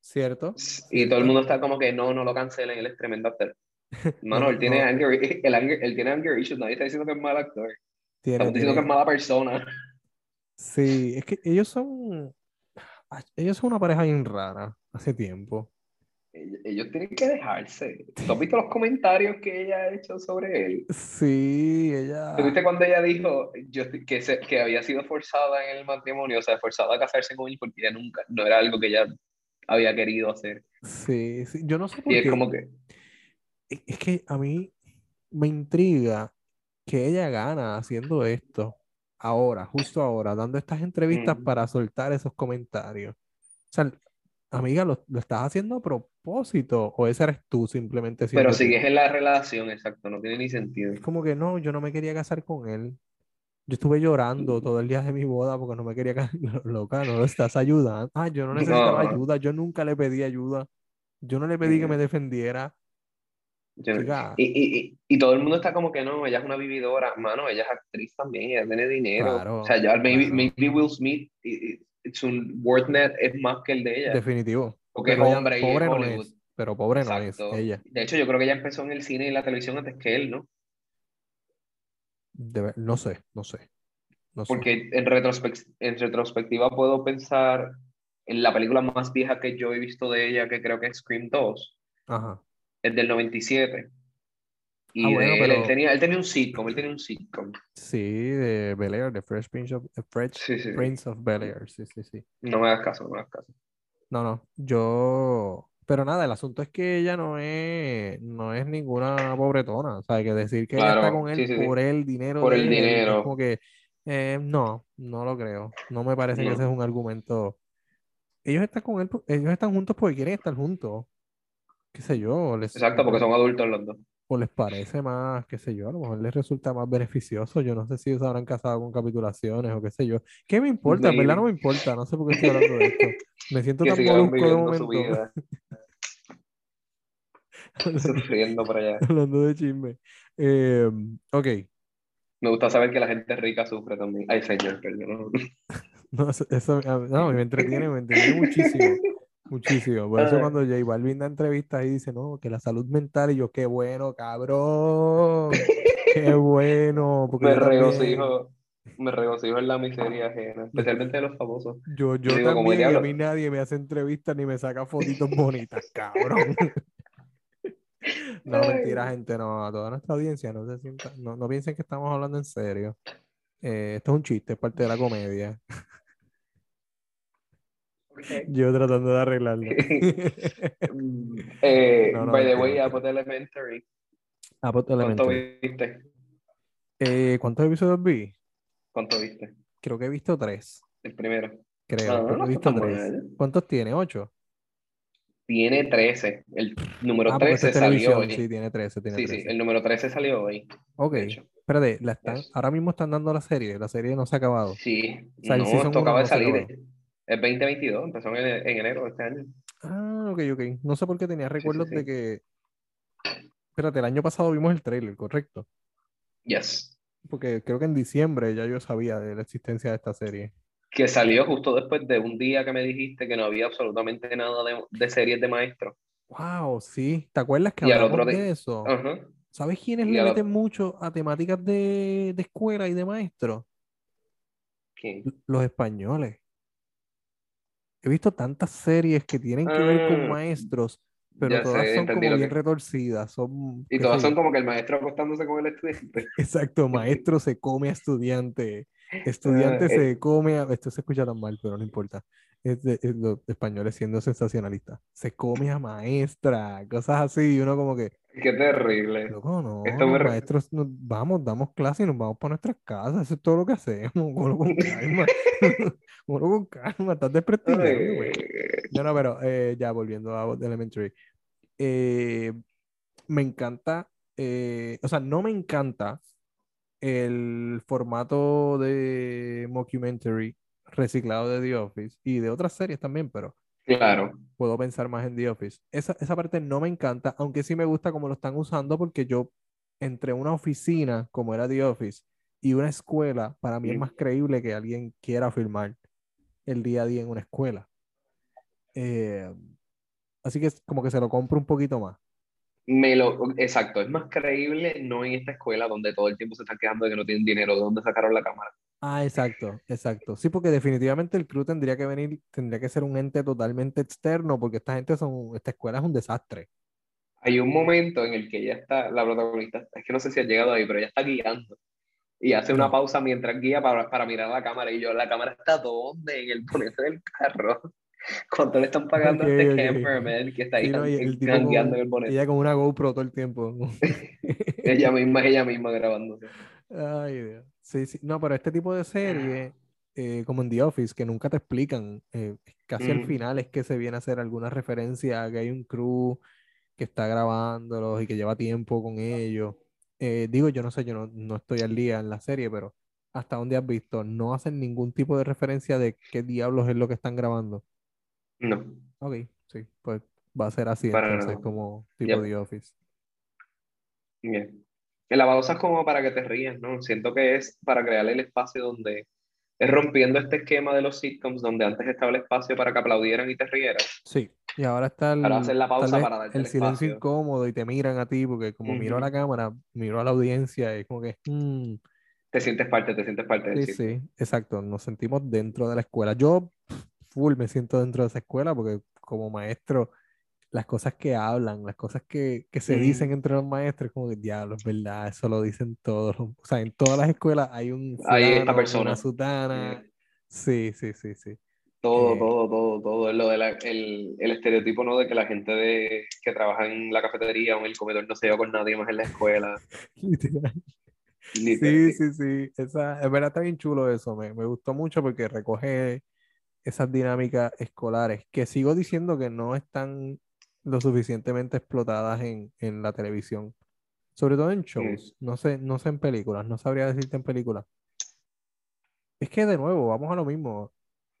¿Cierto? Y todo el mundo está como que no, no lo cancelen, él es tremendo actor. Mano, No, él tiene no. anger, el anger, él tiene anger issues, nadie está diciendo que es mal actor. Tiene- Estamos diciendo que es mala persona. Sí, es que ellos son. ah, Ellos son una pareja bien rara hace tiempo. Ellos, tienen que dejarse. ¿Tú has visto los comentarios que ella ha hecho sobre él? Sí, ella. ¿Tú viste cuando ella dijo yo, que, se- que había sido forzada en el matrimonio, o sea, forzada a casarse con él porque ella nunca, no era algo que ella había querido hacer? Sí, sí. Yo no sé por Y es qué. como que, Es que a mí me intriga que ella gana haciendo esto ahora, justo ahora, dando estas entrevistas Mm. para soltar esos comentarios. O sea, amiga, ¿lo, lo estás haciendo a propósito o ese eres tú simplemente pero sigues en la relación, exacto, no tiene ni sentido. Es como que no, yo no me quería casar con él. Yo estuve llorando todo el día de mi boda porque no me quería casar. Loca, no lo estás ayudando. Ah, yo no necesitaba No. ayuda. Yo nunca le pedí ayuda. Yo no le pedí que me defendiera. Y, y, y, y todo el mundo está como que no, ella es una vividora, mano, ella es actriz también, ella tiene dinero. Claro, o sea, ya maybe, claro. maybe Will Smith, su worth net es más que el de ella. Definitivo. Porque es Pero ella- hombre y es pobre no Hollywood. es. Pero pobre no Exacto. es ella. De hecho, yo creo que ella empezó en el cine y la televisión antes que él, ¿no? No sé, no sé. No sé. Porque en, retrospec- en retrospectiva puedo pensar en la película más vieja que yo he visto de ella, que creo que es Scream 2, Ajá. Es del 97. Y Ah, bueno, él, pero- él tenía, él tenía un sitcom, él tenía un sitcom. Sí, de Bel Air, de Fresh Prince of, eh, Fresh Sí, sí. Prince of Bel Air. Sí, sí, sí. No me hagas caso, no me hagas caso. No, no. Yo. Pero nada, el asunto es que ella no es, no es ninguna pobretona. O sea, que decir que ella está Claro, con él sí, por el dinero Por de el él, dinero. como que eh, no, no lo creo. No me parece que No. ese es un argumento. Ellos están con él, ellos están juntos porque quieren estar juntos. Qué sé yo, les, Exacto, porque son adultos los dos. o les parece más, qué sé yo, a lo mejor les resulta más beneficioso. Yo no sé si ellos se habrán casado con capitulaciones o qué sé yo. ¿Qué me importa? En verdad no me importa. No sé por qué estoy hablando de esto. Me siento tan molusco de momento. sufriendo por allá. Hablando de chisme. Eh, ok. Me gusta saber que la gente rica sufre también. Ay, señor, perdón. No, eso, no, me entretiene, me entretiene muchísimo. Muchísimo. Por eso Ay. cuando J Balvin da entrevistas y dice, no, que la salud mental, y yo, qué bueno, cabrón. Qué bueno. Porque Me regocijo, me regocijo en la miseria ajena, especialmente de los famosos. Yo, yo digo, también, a mí nadie me hace entrevistas ni me saca fotitos bonitas, cabrón. No, mentira, gente, no, a toda nuestra audiencia, no se sienta, no, no piensen que estamos hablando en serio. Eh, esto es un chiste, es parte de la comedia. Yo tratando de arreglarlo. Eh, No, no, by the way. Abbott Elementary, ¿cuánto Elementary. viste? Eh, ¿cuántos episodios vi? ¿Cuánto viste? Creo que he visto tres. El primero. Creo, Ah, creo que no he visto tres. mal. ¿Cuántos tiene? ¿Ocho? Tiene 13. El número Ah, porque esto 13 es salió hoy. sí, tiene 13, tiene Sí, sí, 13. el número 13 salió hoy. Ok, espérate, la están, Yes. ahora mismo están dando la serie, la serie no se ha acabado. Sí, O sea, no, acaba de salir. Es 2022, empezó en, en enero de este año. Ah, ok, ok. No sé por qué tenía recuerdos sí. de que... Espérate, el año pasado vimos el trailer, ¿correcto? Yes. Porque creo que en diciembre ya yo sabía de la existencia de esta serie. Que salió justo después de un día que me dijiste que no había absolutamente nada de, de series de maestro. Wow, sí. ¿Te acuerdas que hablamos de eso? ¿Sabes quiénes Y le meten otro- mucho a temáticas de, de escuela y de maestro? ¿Quién? Los españoles. He visto tantas series que tienen que ver con Ah, maestros, pero ya todas sé, son como bien que- retorcidas. Son, Y todas son como que el maestro acostándose con el estudiante. Exacto, maestro se come a estudiante. Estudiante Ah, se come a... Esto se escucha tan mal, pero no importa. Es de- es los españoles siendo sensacionalistas. Se come a maestra, cosas así. Y uno como que, Qué terrible. loco, no, Esto me maestros, nos vamos, damos clase y nos vamos para nuestras casas. Eso es todo lo que hacemos. Cógelo con calma. Con calma. Estás güey. Ay, No, no, pero eh, ya volviendo a Elementary. Eh, me encanta, eh, o sea, no me encanta el formato de mockumentary reciclado de The Office y de otras series también, pero Claro. puedo pensar más en The Office. Esa, esa parte no me encanta, aunque sí me gusta cómo lo están usando porque yo entre una oficina como era The Office y una escuela, para mí es más creíble que alguien quiera filmar el día a día en una escuela. Eh, así que es como que se lo compro un poquito más. Me lo, exacto, es más creíble no en esta escuela donde todo el tiempo se están quejando de que no tienen dinero, de dónde sacaron la cámara. Ah, exacto, exacto. Sí, porque definitivamente el crew tendría que venir, tendría que ser un ente totalmente externo, porque esta gente son, esta escuela es un desastre. Hay un momento en el que ella está, la protagonista, es que no sé si ha llegado ahí, pero ella está guiando y hace una pausa mientras guía para, para mirar la cámara y yo, la cámara está dónde, en el bonete del carro. ¿Cuánto le están pagando a Ok, este ok. cameraman que está ahí Sí, no, el con- en el bonete? ella con una GoPro todo el tiempo. Ella misma, ella misma grabándose. Ay, Dios. Sí, sí. No, pero este tipo de serie, eh, como en The Office, que nunca te explican, eh, casi al Mm. final es que se viene a hacer alguna referencia a que hay un crew que está grabándolos y que lleva tiempo con ellos. Eh, digo, yo no sé, yo no, no estoy al día en la serie, pero hasta donde has visto, no hacen ningún tipo de referencia de qué diablos es lo que están grabando. No, Ok, sí, pues va a ser así Para entonces, como tipo Yep. The Office. bien. La babosa es como para que te rías, ¿no? Siento que es para crear el espacio donde es rompiendo este esquema de los sitcoms donde antes estaba el espacio para que aplaudieran y te rieras. Sí, y ahora está el, Ahora la pausa para darte el el silencio espacio. incómodo y te miran a ti, porque como miro a la cámara, miro a la audiencia y es como que, mm, Te sientes parte, te sientes parte del sí, sí, exacto, nos sentimos dentro de la escuela. Yo full me siento dentro de esa escuela porque como maestro, las cosas que hablan, las cosas que, que se dicen entre los maestros, como que diablo, es verdad, eso lo dicen todos. los- O sea, en todas las escuelas hay un Hay esta fulano, persona. una sutana. Sí, sí, sí, sí. todo, Eh, todo, todo, todo. Lo de la- el, el estereotipo, ¿no? De que la gente de, que trabaja en la cafetería o en el comedor no se lleva con nadie más en la escuela. Literal. Sí, sí, sí. Esa, es verdad, está bien chulo eso. Me, me gustó mucho porque recoge esas dinámicas escolares que sigo diciendo que no están lo suficientemente explotadas en, en la televisión. Sobre todo en shows. No sé, no sé en películas. No sabría decirte en películas. Es que de nuevo, vamos a lo mismo.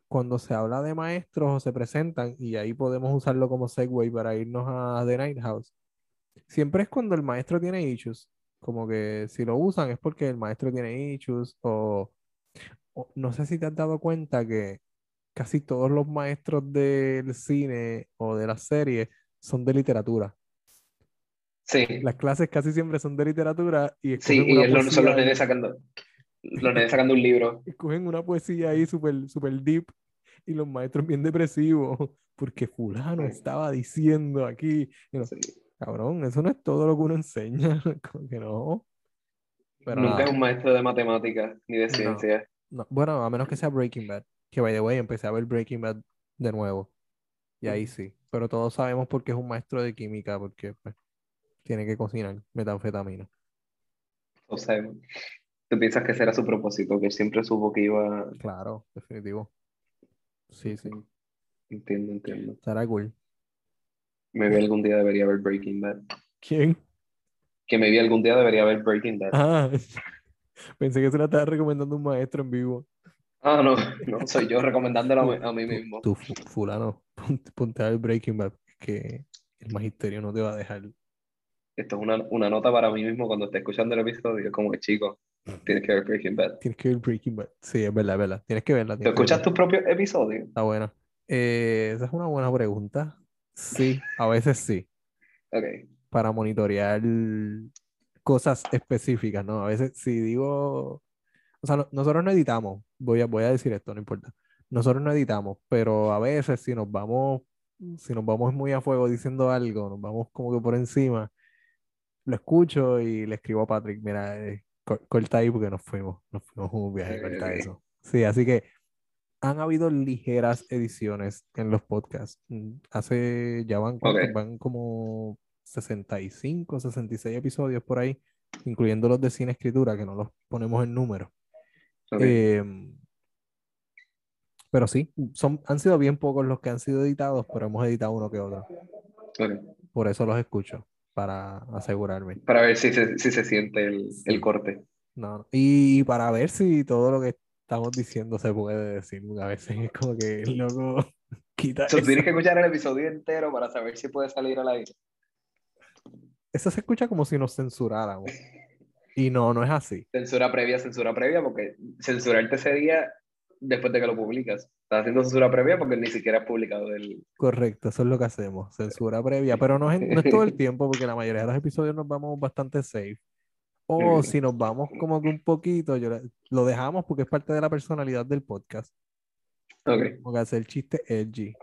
Cuando se habla de maestros o se presentan, y ahí podemos usarlo como segue para irnos a The Night House, siempre es cuando el maestro tiene issues. Como que si lo usan es porque el maestro tiene issues o, o no sé si te has dado cuenta que casi todos los maestros del cine o de la serie son de literatura. Sí, Las clases casi siempre son de literatura y sí, y es lo- son los nenes sacando, los nenes sacando un libro. escogen una poesía ahí súper super deep y los maestros bien depresivos porque fulano Sí. estaba diciendo aquí. Y no, Sí. cabrón, eso no es todo lo que uno enseña. Como que no. Pero Nunca nada. es un maestro de matemáticas ni de No. ciencias. No, bueno, a menos que sea Breaking Bad. Que by the way, empecé a ver Breaking Bad de nuevo. Y ahí sí. Pero todos sabemos por qué es un maestro de química, porque pues, tiene que cocinar metanfetamina. O sea, tú piensas que ese era su propósito, que siempre supo que iba. Claro, definitivo. Sí, sí. Entiendo, entiendo. Estará cool. Me vi algún día debería ver Breaking Bad. ¿Quién? Que me vi algún día debería ver Breaking Bad. Ah, pensé que se la estaba recomendando un maestro en vivo. Ah, no, no, soy yo recomendándolo a, mí- a mí tú- mismo. tú, fu- fulano, ponte, a ver Breaking Bad, que el magisterio no te va a dejar. Esto es una, una nota para mí mismo cuando esté escuchando el episodio, como que chico, tienes que ver Breaking Bad. Tienes que ver Breaking Bad. Sí, es verdad, es verdad. Tienes que verla. ¿Tú tienes escuchas tus propios episodios? Está buena. Eh, esa es una buena pregunta. Sí, a veces sí. Ok, Para monitorear cosas específicas, ¿no? A veces si digo, o sea, no- nosotros no editamos, voy a, voy a decir esto, no importa. Nosotros no editamos, pero a veces si nos vamos, si nos vamos muy a fuego diciendo algo, nos vamos como que por encima, lo escucho y le escribo a Patrick, mira, eh, co- corta ahí porque nos fuimos, nos fuimos un viaje, corta eso. Sí, así que han habido ligeras ediciones en los podcasts. Mm, Hace, ya van, ¿cuántos? Ok. Van como 65, 66 episodios por ahí, incluyendo los de cine escritura, que no los ponemos en número. Em, pero sí, son, han sido bien pocos los que han sido editados, pero hemos editado uno que otro. Por eso los escucho, para asegurarme. Para ver si se, si se siente el, Sí. el corte. No. Y para ver si todo lo que estamos diciendo se puede decir, a veces es como que el loco quita tienes que escuchar el episodio entero para saber si puede salir al aire. Eso se escucha como si nos censuráramos. Y no, no es así. Censura previa, censura previa, porque censurarte ese día después de que lo publicas. Estás haciendo censura previa porque ni siquiera has publicado el... Correcto, eso es lo que hacemos, censura previa, pero no es, no es todo el tiempo porque la mayoría de los episodios nos vamos bastante safe. O si nos vamos como que un poquito, yo lo dejamos porque es parte de la personalidad del podcast, Ok. como que hacer chiste edgy.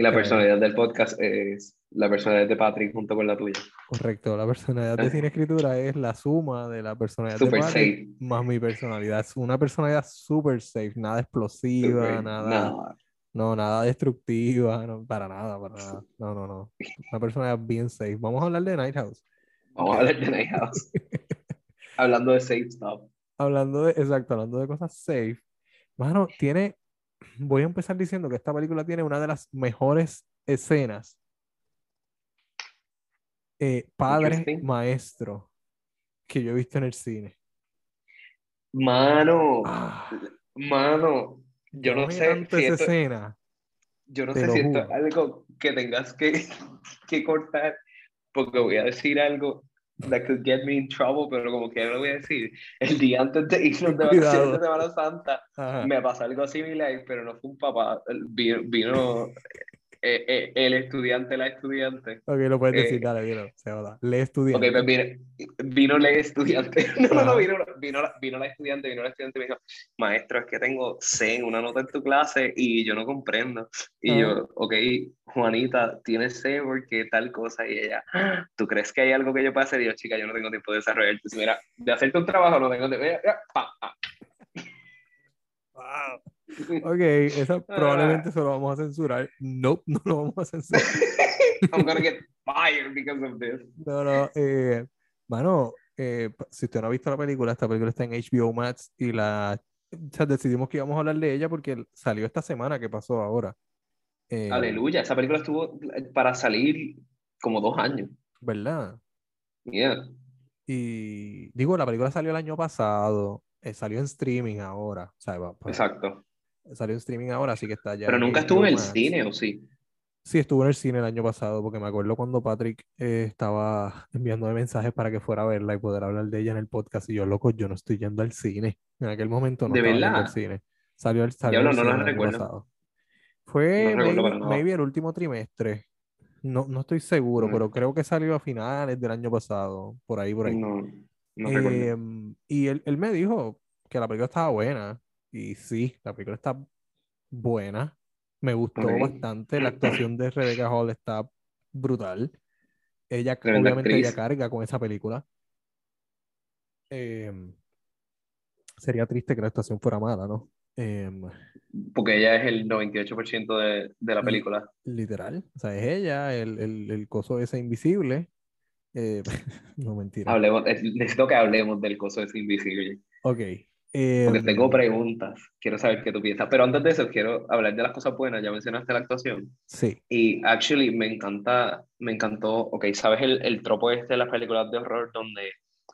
Y la Eh. personalidad del podcast es la personalidad de Patrick junto con la tuya. Correcto, la personalidad de cine escritura es la suma de la personalidad de Super Patrick safe. más mi personalidad. Es una personalidad super safe, nada explosiva, Super- nada, No, no, nada destructiva, no, para nada, para nada. No, no, no. Una personalidad bien safe. Vamos a hablar de Night House. Vamos a hablar de Night House. Hablando de safe stuff. Hablando de, exacto, hablando de cosas safe. Mano, tiene, voy a empezar diciendo que esta película tiene una de las mejores escenas. eh, padre, maestro, que yo he visto en el cine. Mano, Ah, mano, yo no sé si esa esto, escena. yo no sé si esto es algo que tengas que, que cortar, porque voy a decir algo that could get me in trouble, pero como que lo voy a decir. El día antes de irnos de vacaciones de Semana Santa, Ajá. me pasó algo similar, pero no fue un papá, vino, vino eh, eh, el estudiante, la estudiante. Ok, lo puedes decir, eh, dale, dilo, se joda. Ok, estudiante. pues vino, vino la estudiante, no, no, no, vino, vino, la, vino la estudiante, vino la estudiante y me dijo, maestro, es que tengo C en una nota en tu clase y yo no comprendo. Y Ajá. yo, ok, Juanita, tienes C porque tal cosa. Y ella, "Ah, ¿tú crees que hay algo que yo pueda hacer? Y yo, chica, yo no tengo tiempo de desarrollar. Entonces, mira, de hacerte un trabajo no tengo tiempo. Ella, "Ya, pa, pa". Wow. Ok, eso probablemente se lo vamos a censurar. Nope, no lo vamos a censurar. I'm gonna get fired because of this. No, no, eh, mano, eh, si usted no ha visto la película, esta película está en HBO Max y la, o sea, decidimos que íbamos a hablar de ella porque salió esta semana que pasó ahora. Eh, Aleluya, esa película estuvo para salir como dos años. ¿Verdad? Yeah. Y digo, la película salió el año pasado, eh, salió en streaming ahora, o sea, va- pa- Exacto. Salió en streaming ahora, así que está ya Pero nunca estuvo en el cine, ¿o sí? Sí, estuvo en el cine el año pasado, porque me acuerdo cuando Patrick eh, estaba enviándome mensajes para que fuera a verla y poder hablar de ella en el podcast. Y yo, loco, yo no estoy yendo al cine. En aquel momento no ¿De estaba yendo al verdad? cine. Salió, el- salió no lo cine el recuerdo. pasado. Fue No recuerdo maybe, el último trimestre. No, no estoy seguro, Mm. pero creo que salió a finales del año pasado. Por ahí, por ahí. No, no recuerdo. Em, y él, él me dijo que la película estaba buena. Y sí, la película está buena. Me gustó Ok. bastante. La actuación de Rebecca Hall está brutal. Ella, obviamente, ella carga con esa película. Em, sería triste que la actuación fuera mala, ¿no? Em, Porque ella es el 98% de, de la película. literal. O sea, es ella, el, el, el coso ese invisible. Eh, no, mentira. Hablemos, eh, necesito que hablemos del coso ese invisible. Ok. Porque em, tengo preguntas. Quiero saber qué tú piensas. Pero antes de eso, quiero hablar de las cosas buenas. Ya mencionaste la actuación. sí. Y actually me encanta, me encantó, ok, ¿sabes el, el tropo este de las películas de horror donde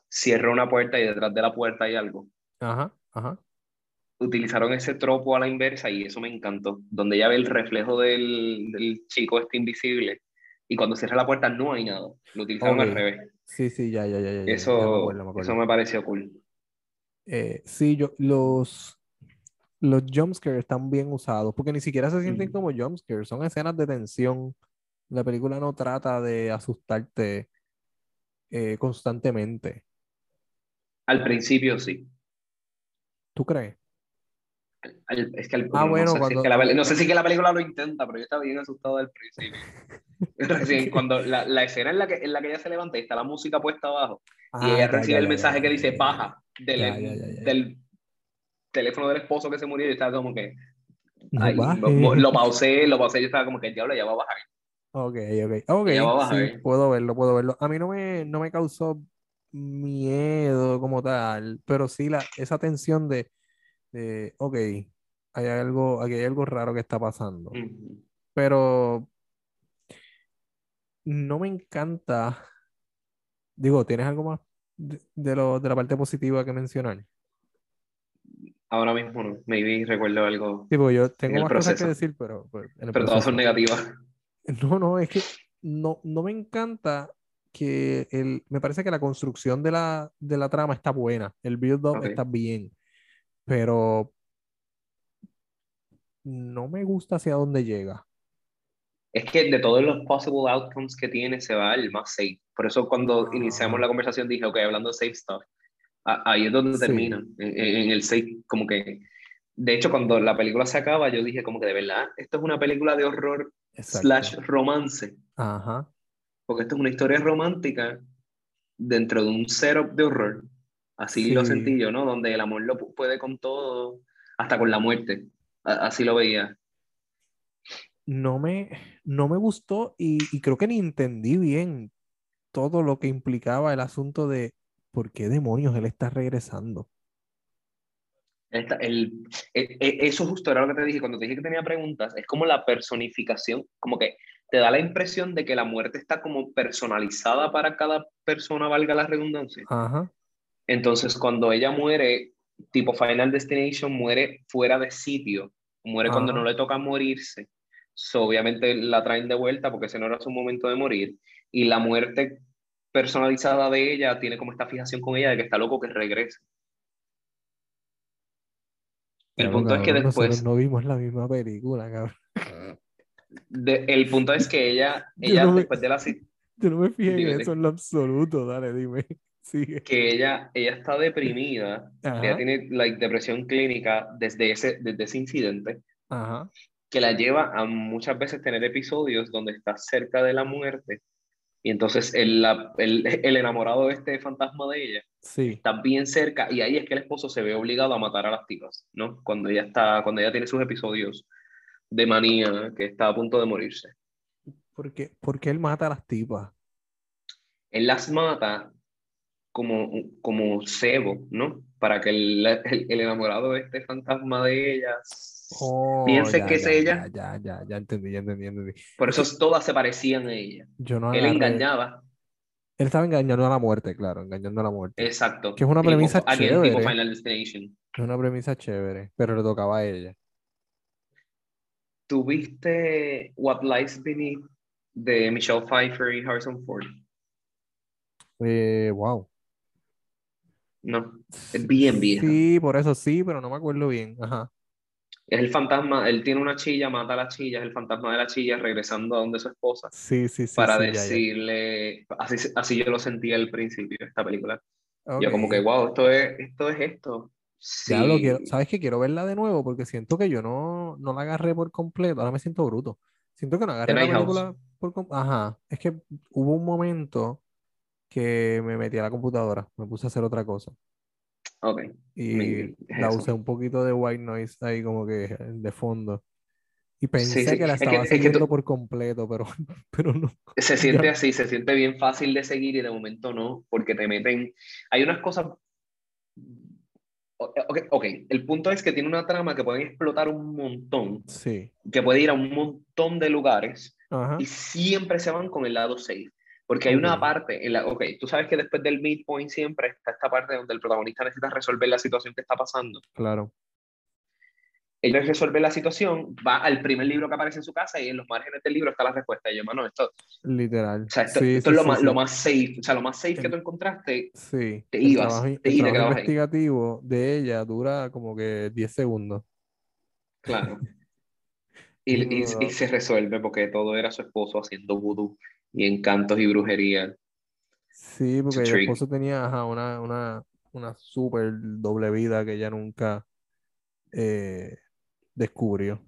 cierra una puerta y detrás de la puerta hay algo? Ajá, ajá. Utilizaron ese tropo a la inversa y eso me encantó, donde ya ve el reflejo del, del chico este invisible y cuando cierra la puerta no hay nada, lo utilizaron al Ok. revés. Sí, sí, ya, ya, ya, ya, ya, ya me Eso, acuerdo, me acuerdo. eso me pareció cool. Eh, sí, yo, los, los jumpscares están bien usados, porque ni siquiera se sienten como jumpscares, son escenas de tensión. La película no trata de asustarte eh, constantemente. Al principio sí. ¿Tú crees? Al- es que al- Ah, no, bueno, sé si es cuando- que la, no sé si que la película lo intenta, pero yo estaba bien asustado al principio. Recién, cuando la, la escena en la, que, en la que ella se levanta y está la música puesta abajo y Ah, ella recibe ya, el ya, mensaje ya, que dice baja del, Ya, ya, ya, ya. del teléfono del esposo que se murió y estaba como que No ay, mo- lo pausé, lo pausé y yo estaba como que el diablo ya va a bajar. Ok, ok. Ok, Ella va a sí, bajar. puedo verlo, puedo verlo. A mí no me, no me causó miedo como tal, pero sí la, esa tensión de, de, ok, hay algo, aquí hay algo raro que está pasando. Pero no me encanta. Digo, ¿tienes algo más de, de lo, de la parte positiva que mencionar? Ahora mismo no. Maybe recuerdo algo. Tipo, yo tengo más cosas que proceso. decir, pero, pero en el Pero todas son proceso. negativas. No, no, es que no, no me encanta que el, me parece que la construcción de la, de la trama está buena, el build-up está bien, pero no me gusta hacia dónde llega. Es que de todos los possible outcomes que tiene, se va el más safe. Por eso cuando Ah. iniciamos la conversación dije, ok, hablando de safe stuff, ahí es donde Sí. termina, en, en- el safe, como que... De hecho, cuando la película se acaba, yo dije como que de verdad, esto es una película de horror Exacto. slash romance, Ajá, porque esto es una historia romántica dentro de un setup de horror. Así lo Sí. sentí yo, ¿no? Donde el amor lo pu- puede con todo, hasta con la muerte. A- Así lo veía. No me, no me gustó y, y creo que ni entendí bien todo lo que implicaba el asunto de por qué demonios él está regresando. Esta- el, e- e- eso justo era lo que te dije cuando te dije que tenía preguntas. Es como la personificación, como que te da la impresión de que la muerte está como personalizada para cada persona, valga la redundancia. Ajá, Entonces, cuando ella muere, tipo Final Destination, muere fuera de sitio, muere cuando no le toca morirse. So, obviamente la traen de vuelta porque ese no era su momento de morir. Y la muerte personalizada de ella tiene como esta fijación con ella de que está loco que regrese. El punto es que nosotros después, no vimos la misma película, cabrón. de- el punto es que ella, ella no me- después de la Yo no me fijé en eso en lo absoluto, dale, dime. Sigue. que ella, ella está deprimida, Ajá, ella tiene like, depresión clínica desde ese, desde ese incidente. ajá, que la lleva a muchas veces tener episodios donde está cerca de la muerte y entonces el, la- el, el enamorado de este fantasma de ella sí, está bien cerca y ahí es que el esposo se ve obligado a matar a las tipas, ¿no? Cuando ella está, cuando ella tiene sus episodios de manía que está a punto de morirse. ¿Por qué, por qué él mata a las tipas? Él las mata como, como cebo, ¿no? Para que el, el, el enamorado de este fantasma de ellas Oh, piense ya, que es ella. Ya, ya, ya, entendí, ya entendí, ya entendí. Por eso todas se parecían a ella. Yo no Él agarré- engañaba Él estaba engañando a la muerte, claro, engañando a la muerte. Exacto. Que es una Tipo- premisa tipo chévere. Final Destination. Es una premisa chévere, pero le tocaba a ella. ¿Tuviste What Lies Beneath de Michelle Pfeiffer y Harrison Ford? Eh, wow. No, es bien vieja. Sí, por eso sí, pero no me acuerdo bien. Ajá. Es el fantasma, él tiene una chilla, mata a la chilla, es el fantasma de la chilla regresando a donde su esposa Sí, sí, sí. para sí, ya, ya. decirle, así, así yo lo sentí al principio de esta película. Yo como que, wow, esto es esto. Es esto. Sí. Ya lo quiero. ¿Sabes qué? Quiero verla de nuevo porque siento que yo no, no la agarré por completo. Ahora me siento bruto. Siento que no agarré la Night House. película por completo. Ajá. Es que hubo un momento que me metí a la computadora, me puse a hacer otra cosa. Ok. Y Maybe es la eso. usé un poquito de white noise ahí como que de fondo. Y pensé sí. que la Es que- estaba es que siguiendo tú- por completo, pero, pero no. Se siente Ya. así, se siente bien fácil de seguir y de momento no, porque te meten. Hay unas cosas. O- Ok, ok, el punto es que tiene una trama que pueden explotar un montón, Sí. que puede ir a un montón de lugares Ajá. y siempre se van con el lado safe. Porque hay una parte, en la, ok, tú sabes que después del midpoint siempre está esta parte donde el protagonista necesita resolver la situación que está pasando. Claro. Ella resuelve la situación, va al primer libro que aparece en su casa y en los márgenes del libro está la respuesta. Y yo, mano, esto, Literal. o sea, esto, Sí, esto sí, es lo, sí, más, lo más safe, o sea, lo más safe que El- tú encontraste, Sí, te el ibas, trabajo, te- el trabajo quedabas ahí. investigativo de ella dura como que 10 segundos. claro. Y, y- y se resuelve porque todo era su esposo haciendo vudú y encantos y brujería. Sí, porque el esposo tenía ajá, una, una, una súper doble vida que ella nunca eh, descubrió.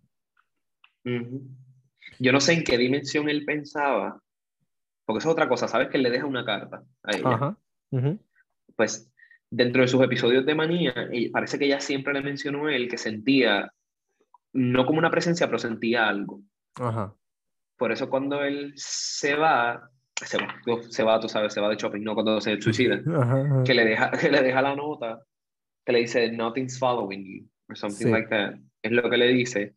Yo no sé en qué dimensión él pensaba, porque eso es otra cosa, ¿sabes? Que él le deja una carta a ella. Ajá. Pues dentro de sus episodios de manía, parece que ella siempre le mencionó a él que sentía, no como una presencia, pero sentía algo. Ajá. Por eso cuando él se va, se va, se va, tú sabes, se va de shopping, no cuando se suicida, Ajá, ajá. que le deja, que le deja la nota, que le dice, nothing's following you, or something Sí. like that. Es lo que le dice.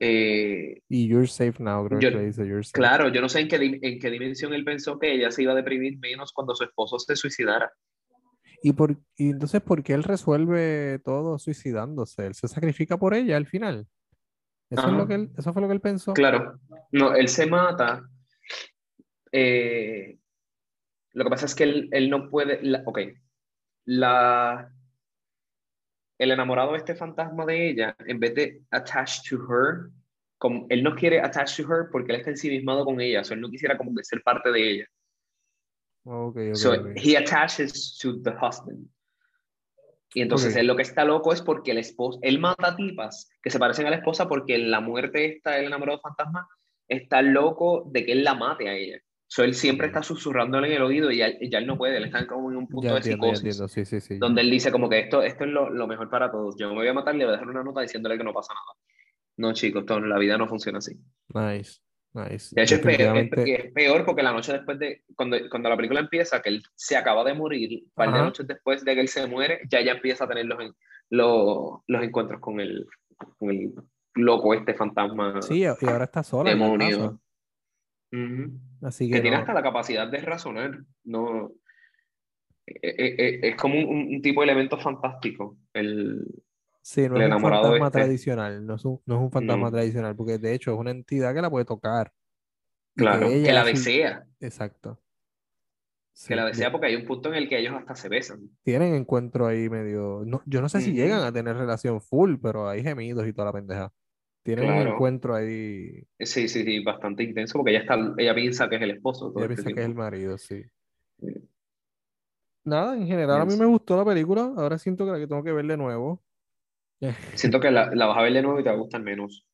Eh, Y you're safe now, creo Yo- que le dice you're safe. claro, yo no sé en qué, en qué dimensión él pensó que ella se iba a deprimir menos cuando su esposo se suicidara. ¿Y, por, y entonces, ¿por qué él resuelve todo suicidándose? Él se sacrifica por ella al final. Eso, es lo que él- eso fue lo que él pensó. Claro, no, él se mata. eh, lo que pasa es que él, él no puede. la- ok, la, el enamorado de este fantasma de ella, en vez de attach to her, como, él no quiere attach to her porque él está ensimismado con ella, o sea, él no quisiera como que ser parte de ella. Ok, ok, So ok. he attaches to the husband. Y entonces Ok. él lo que está loco es porque el esposo, él mata tipas que se parecen a la esposa porque en la muerte esta, el enamorado fantasma, está loco de que él la mate a ella. So él siempre está susurrándole en el oído y ya, ya él no puede, él está como en un punto Ya de entiendo, psicosis. Sí, sí, sí. donde él dice como que esto, esto es lo, lo mejor para todos. Yo me voy a matar y le voy a dejar una nota diciéndole que no pasa nada. No, chicos, esto, la vida no funciona así. Nice, nice. De hecho, es peor, es, Definitivamente- es peor porque la noche después de, cuando, cuando la película empieza, que él se acaba de morir, un par de noches después de que él se muere, ya ella empieza a tener los, los, los encuentros con el, con el loco, este fantasma Sí, y ahora está sola demonio. Así Que que tiene hasta la capacidad de razonar. No, eh, eh, eh, es como un, un tipo de elemento fantástico. El, Sí, no el es un fantasma este. tradicional, no es un, no es un fantasma No. tradicional, porque de hecho es una entidad que la puede tocar. que claro, que, ella la desea. Exacto. Sí, Que la de- desea porque hay un punto en el que ellos hasta se besan. tienen encuentro ahí medio. No, yo no sé si llegan a tener relación full, pero hay gemidos y toda la pendeja. Tienen un encuentro ahí. Sí, sí, sí, bastante intenso porque ella, está, ella piensa que es el esposo todo Ella este piensa que es el marido, sí. Sí. Nada, en general a mí me gustó la película. Ahora siento que la que tengo que ver de nuevo. Siento que la, la vas a ver de nuevo y te va a gustar menos.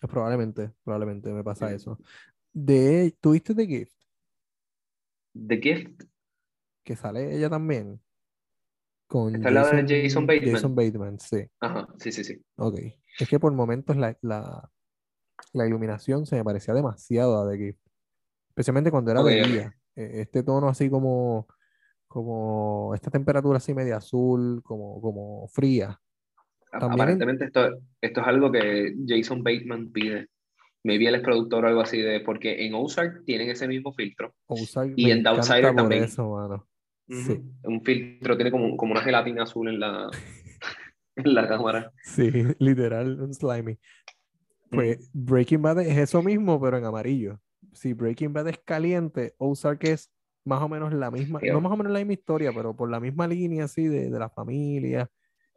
Probablemente, probablemente me pasa Sí. eso. De, ¿tuviste The Gift? The Gift, Que sale ella también. Con Esta es la de Jason Bateman. Jason Bateman, sí. ajá, sí, sí, sí. Ok. Es que por momentos la, la, la iluminación se me parecía demasiado a The Gift. Especialmente cuando era de Ok, ok. día. Eh, Este tono así como, como esta temperatura así media azul, como, como fría. También en- Aparentemente esto, esto es algo que Jason Bateman pide. Maybe él es productor o algo así de, porque en Ozark tienen ese mismo filtro. Ozark Y en The Outsider también. eso, mano. Sí, Ujú. Un filtro tiene como, como una gelatina azul en la, en la cámara. sí, literal, un slimy. Pues Breaking Bad es eso mismo, pero en amarillo. Si Breaking Bad es caliente, Ozark es más o menos la misma, no más o menos la misma historia, pero por la misma línea así de, de la familia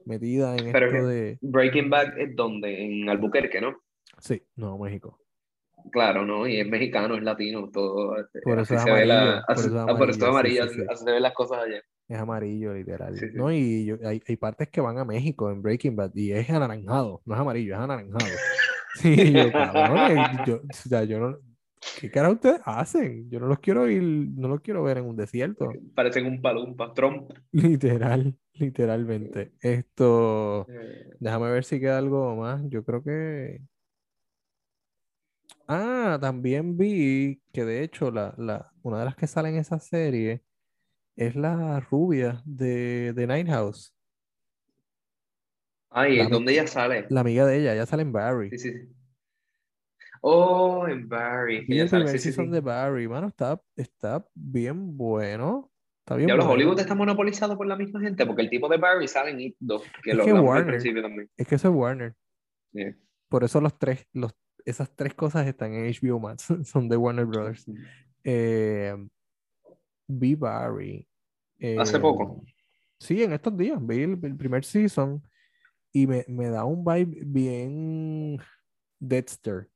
metida en Pero esto de... Breaking Bad es donde, en Albuquerque, ¿no? Sí, no, México. Claro, ¿no? Y es mexicano, es latino, todo. Por eso es se ve la- amarillo, por eso es amarillo, amarillo, sí, sí, sí. así se ven las cosas allá. Es amarillo, literal. Sí, sí. ¿no? Y yo- hay, hay partes que van a México en Breaking Bad y es anaranjado, no es amarillo, es anaranjado. Sí, yo, cabrón, yo, o sea, yo no, ¿qué cara ustedes hacen? Yo no los quiero ir, no los quiero ver en un desierto. Parecen un palumpa, Trump. Literal, literalmente. Esto, Eh, déjame ver si queda algo más. Yo creo que. Ah, también vi que de hecho la, la, una de las que sale en esa serie es la rubia de, de Night House, Ay, La ¿en ¿dónde ella sale? la amiga de ella, ella sale en Barry. Sí, sí. Oh, en Barry. Ella el primer sí, sí, season sí. de Barry, mano, está, está bien bueno. Está bien Diablo, bueno. Hollywood está monopolizado por la misma gente, porque el tipo de Barry sale en It 2, que Es lo que Warner- también. Es que eso es Warner. Yeah. Por eso los tres, los, esas tres cosas están en HBO Max, son de Warner Brothers. Eh, vi Barry. Hace eh, poco. Sí, en estos días. Vi el, el primer season y me, me da un vibe bien Dexter.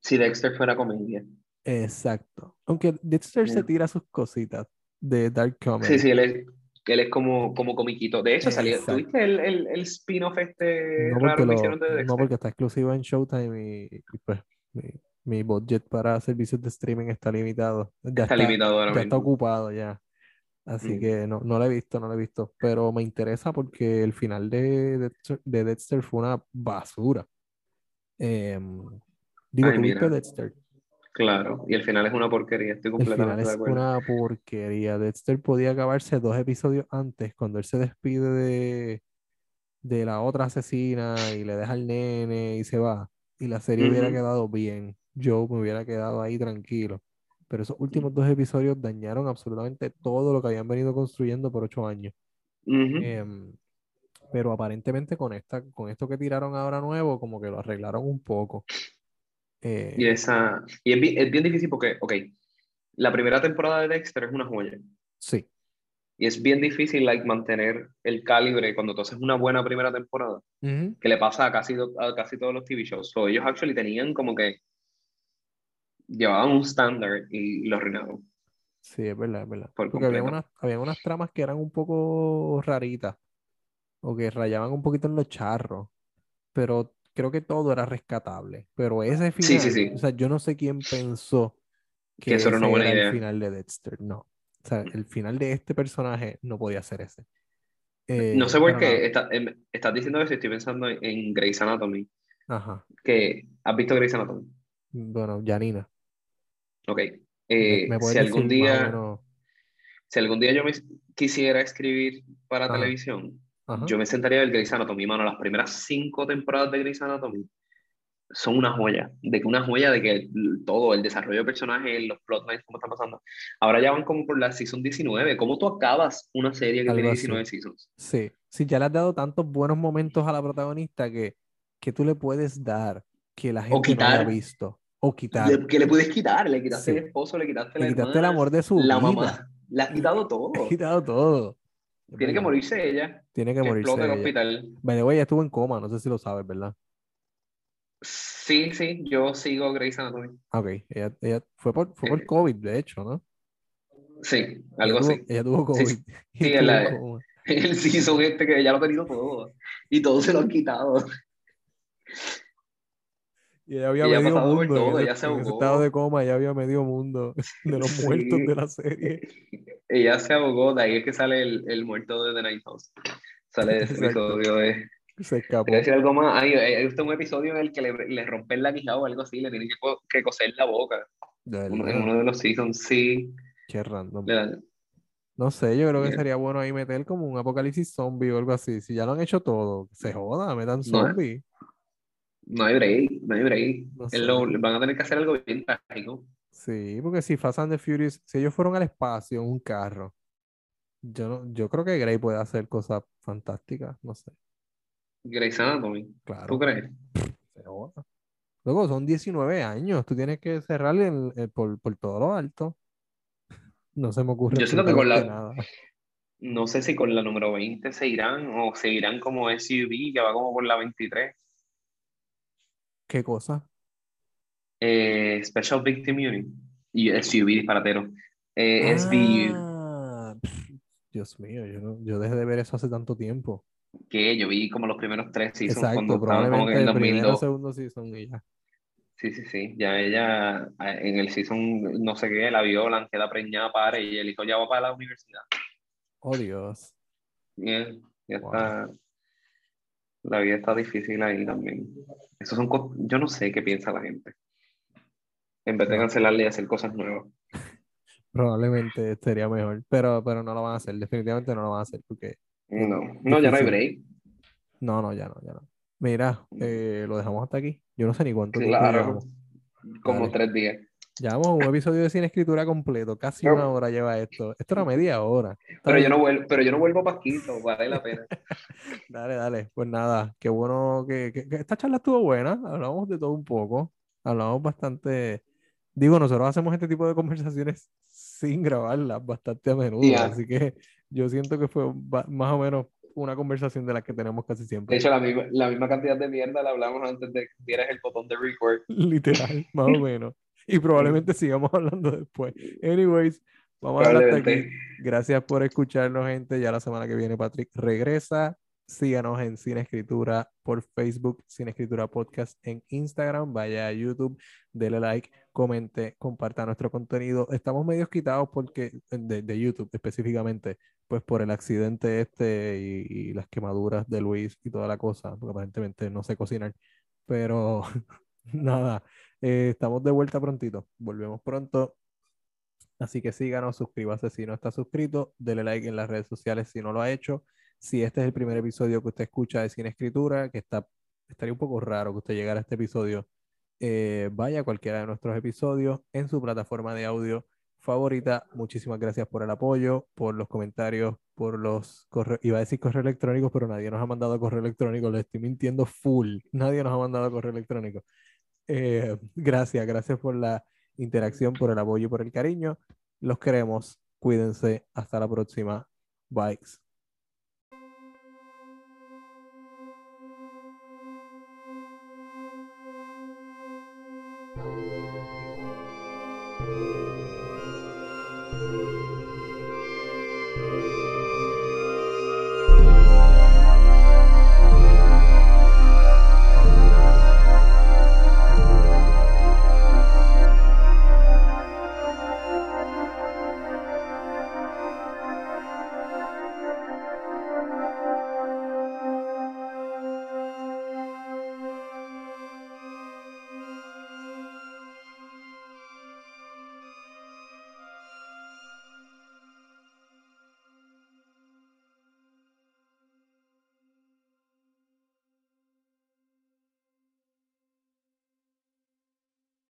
Si Dexter fuera comedia. Exacto. Aunque Dexter se tira sus cositas de Dark Comedy. Sí, sí, él es, él es como, como comiquito. De hecho, salió. ¿tuviste el, el, el spin-off este No raro que lo- hicieron de Dexter? no porque está exclusivo en Showtime y, y pues mi, mi budget para servicios de streaming está limitado. Ya Está limitado ahora ya está ocupado ya. Así Mm. que no, no lo he visto, no lo he visto. Pero me interesa porque el final de Dexter, de Dexter fue una basura. Em, digo, Ay, ¿tuviste mira. Dexter? Claro, y el final es una porquería, estoy El final es una porquería. Dexter podía acabarse dos episodios antes, cuando él se despide de, de la otra asesina y le deja al nene y se va. Y la serie hubiera quedado bien. Yo me hubiera quedado ahí tranquilo. pero esos últimos dos episodios dañaron absolutamente todo lo que habían venido construyendo por ocho años. Em, pero aparentemente con esta, con esto que tiraron ahora nuevo, como que lo arreglaron un poco. Eh, Y, esa, y es, bien, es bien difícil porque, ok, la primera temporada de Dexter es una joya. sí, Y es bien difícil like, mantener el calibre cuando tú haces una buena primera temporada, Ujú. que le pasa a casi, a casi todos los TV shows. So, ellos actually tenían como que llevaban un estándar y lo arruinaron. Sí, es verdad, es verdad. Por Porque había unas, había unas tramas que eran un poco raritas o que rayaban un poquito en los charros, pero creo que todo era rescatable. Pero ese Sí, final, sí, sí. o sea, yo no sé quién pensó que Que eso era una ese buena era el final de Dexter. No. O sea, el final de este personaje no podía ser ese. Eh, No sé por qué está- em, estás diciendo eso y estoy pensando en, en Grey's Anatomy. Ajá. Que, ¿Has visto Grey's Anatomy? Bueno, Janina, Ok. Eh, me si algún día, menos. si algún día yo me quisiera escribir para televisión, Ajá. yo me sentaría a ver Grey's Anatomy, mano. Las primeras cinco temporadas de Grey's Anatomy son una joya. De que una joya de que el- todo, el desarrollo de personajes, los plotlines, cómo están pasando. Ahora ya van como por la season 19. ¿Cómo tú acabas una serie que Algo tiene así. 19 seasons? Sí, sí, ya le has dado tantos buenos momentos a la protagonista que, que tú le puedes dar que la gente no haya visto. O quitar. Le- ¿Qué le puedes quitar? Le quitaste Sí. el esposo, le quitaste Le la quitaste el hermana, amor de su la vida. mamá. Le has quitado todo. Le has quitado todo. Tiene que morirse ella. Tiene que Que morirse explota el ella. hospital. By the way, ella estuvo en coma, no sé si lo sabes, ¿verdad? Sí, sí, yo sigo Grey's Anatomy. Ok, ella, ella fue por, fue por Eh, COVID, de hecho, ¿no? Sí, Ella algo tuvo, así. ella tuvo COVID sí, sí, en la- coma. el season este que ya lo ha tenido todo. Y todo se lo han quitado. Y ella había medio por mundo. todo, en ella ese, se en ese estado ahogó. de coma, ella había medio mundo de los muertos de la serie. Ella se ahogó, de ahí es que sale el, el muerto de The Night House. Sale de ese Exacto. episodio de... Se escapó. Decir algo más. Hay, hay, un episodio en el que le, le rompen la quijada o algo así, le tienen que, que coser la boca. Uno- en uno de los seasons, sí. Qué random. No sé, yo creo que Yeah. sería bueno ahí meter como un apocalipsis zombie o algo así. Si ya lo han hecho todo, se joda, metan zombie. no hay break, no hay break. No Es sé. lo- van a tener que hacer algo bien trágico. Sí, porque si Fast and the Furious, si ellos fueron al espacio en un carro, yo no, yo creo que Grey puede hacer cosas fantásticas, no sé, Grey's Anatomy, ¿tú claro, crees? se joda. Luego son 19 años, tú tienes que cerrar el- el- por, por todo lo alto. No se me ocurre Yo siento que con la, nada. no sé si con la número 20 se irán o se irán como SUV, que va como por la 23. ¿Qué cosa? Eh, Special Victim Unit. Y SUV disparatero. Eh, Ah, pff, Dios mío, yo, no- yo dejé de ver eso hace tanto tiempo. que yo vi como los primeros tres seasons cuando estaban como en probablemente el el primero o 2002. segundo season y ya. Sí, sí, sí. Ya ella eh, en el season no sé qué, la violan, queda preñada, para y el hijo ya va para la universidad. Oh, Dios. Y él ya Wow. está. La vida está difícil ahí también. Esos son yo no sé qué piensa la gente. En vez de cancelarle y hacer cosas nuevas. Probablemente sería mejor, pero, pero no lo van a hacer, definitivamente no lo van a hacer porque No, no, ya no hay break. no, no, ya no, ya no. Mira, eh, lo dejamos hasta aquí. Yo no sé ni cuánto Claro. Como Dale. tres días. Llevamos un episodio de Sin Escritura completo, casi una hora lleva esto. Esto era media hora. Pero yo no vuelvo, pero yo no vuelvo pasquito, vale la pena. Dale, dale. Pues nada, qué bueno que, que- que esta charla estuvo buena. Hablamos de todo un poco. Hablamos bastante. Digo, nosotros hacemos este tipo de conversaciones sin grabarlas bastante a menudo. Ya. Así que yo siento que fue más o menos una conversación de las que tenemos casi De siempre. hecho, la misma, la misma cantidad de mierda la hablamos antes de que dieras el botón de record. Literal, más o menos. Y probablemente sigamos hablando después. Anyways, vamos a dejar hasta aquí. Gracias por escucharnos, gente. Ya la semana que viene Patrick regresa. Síganos en Cine Escritura por Facebook, Cine Escritura Podcast en Instagram. Vaya a YouTube, dele like, comente, comparta nuestro contenido. Estamos medio quitados porque, de, de YouTube específicamente, pues por el accidente este y, y las quemaduras de Luis y toda la cosa, porque aparentemente no sé cocinar. Pero nada, eh, estamos de vuelta prontito. Volvemos pronto. Así que síganos, suscríbase si no está suscrito, dele like en las redes sociales si no lo ha hecho. Si este es el primer episodio que usted escucha de Cine Escritura, que está, estaría un poco raro que usted llegara a este episodio eh, vaya a cualquiera de nuestros episodios en su plataforma de audio favorita. Muchísimas gracias por el apoyo, por los comentarios, por los correos. Iba a decir correo electrónico, pero nadie nos ha mandado correo electrónico. Le estoy mintiendo full. Nadie nos ha mandado correo electrónico. Eh, gracias, gracias por la interacción, por el apoyo y por el cariño. Los queremos. Cuídense. Hasta la próxima. Bye.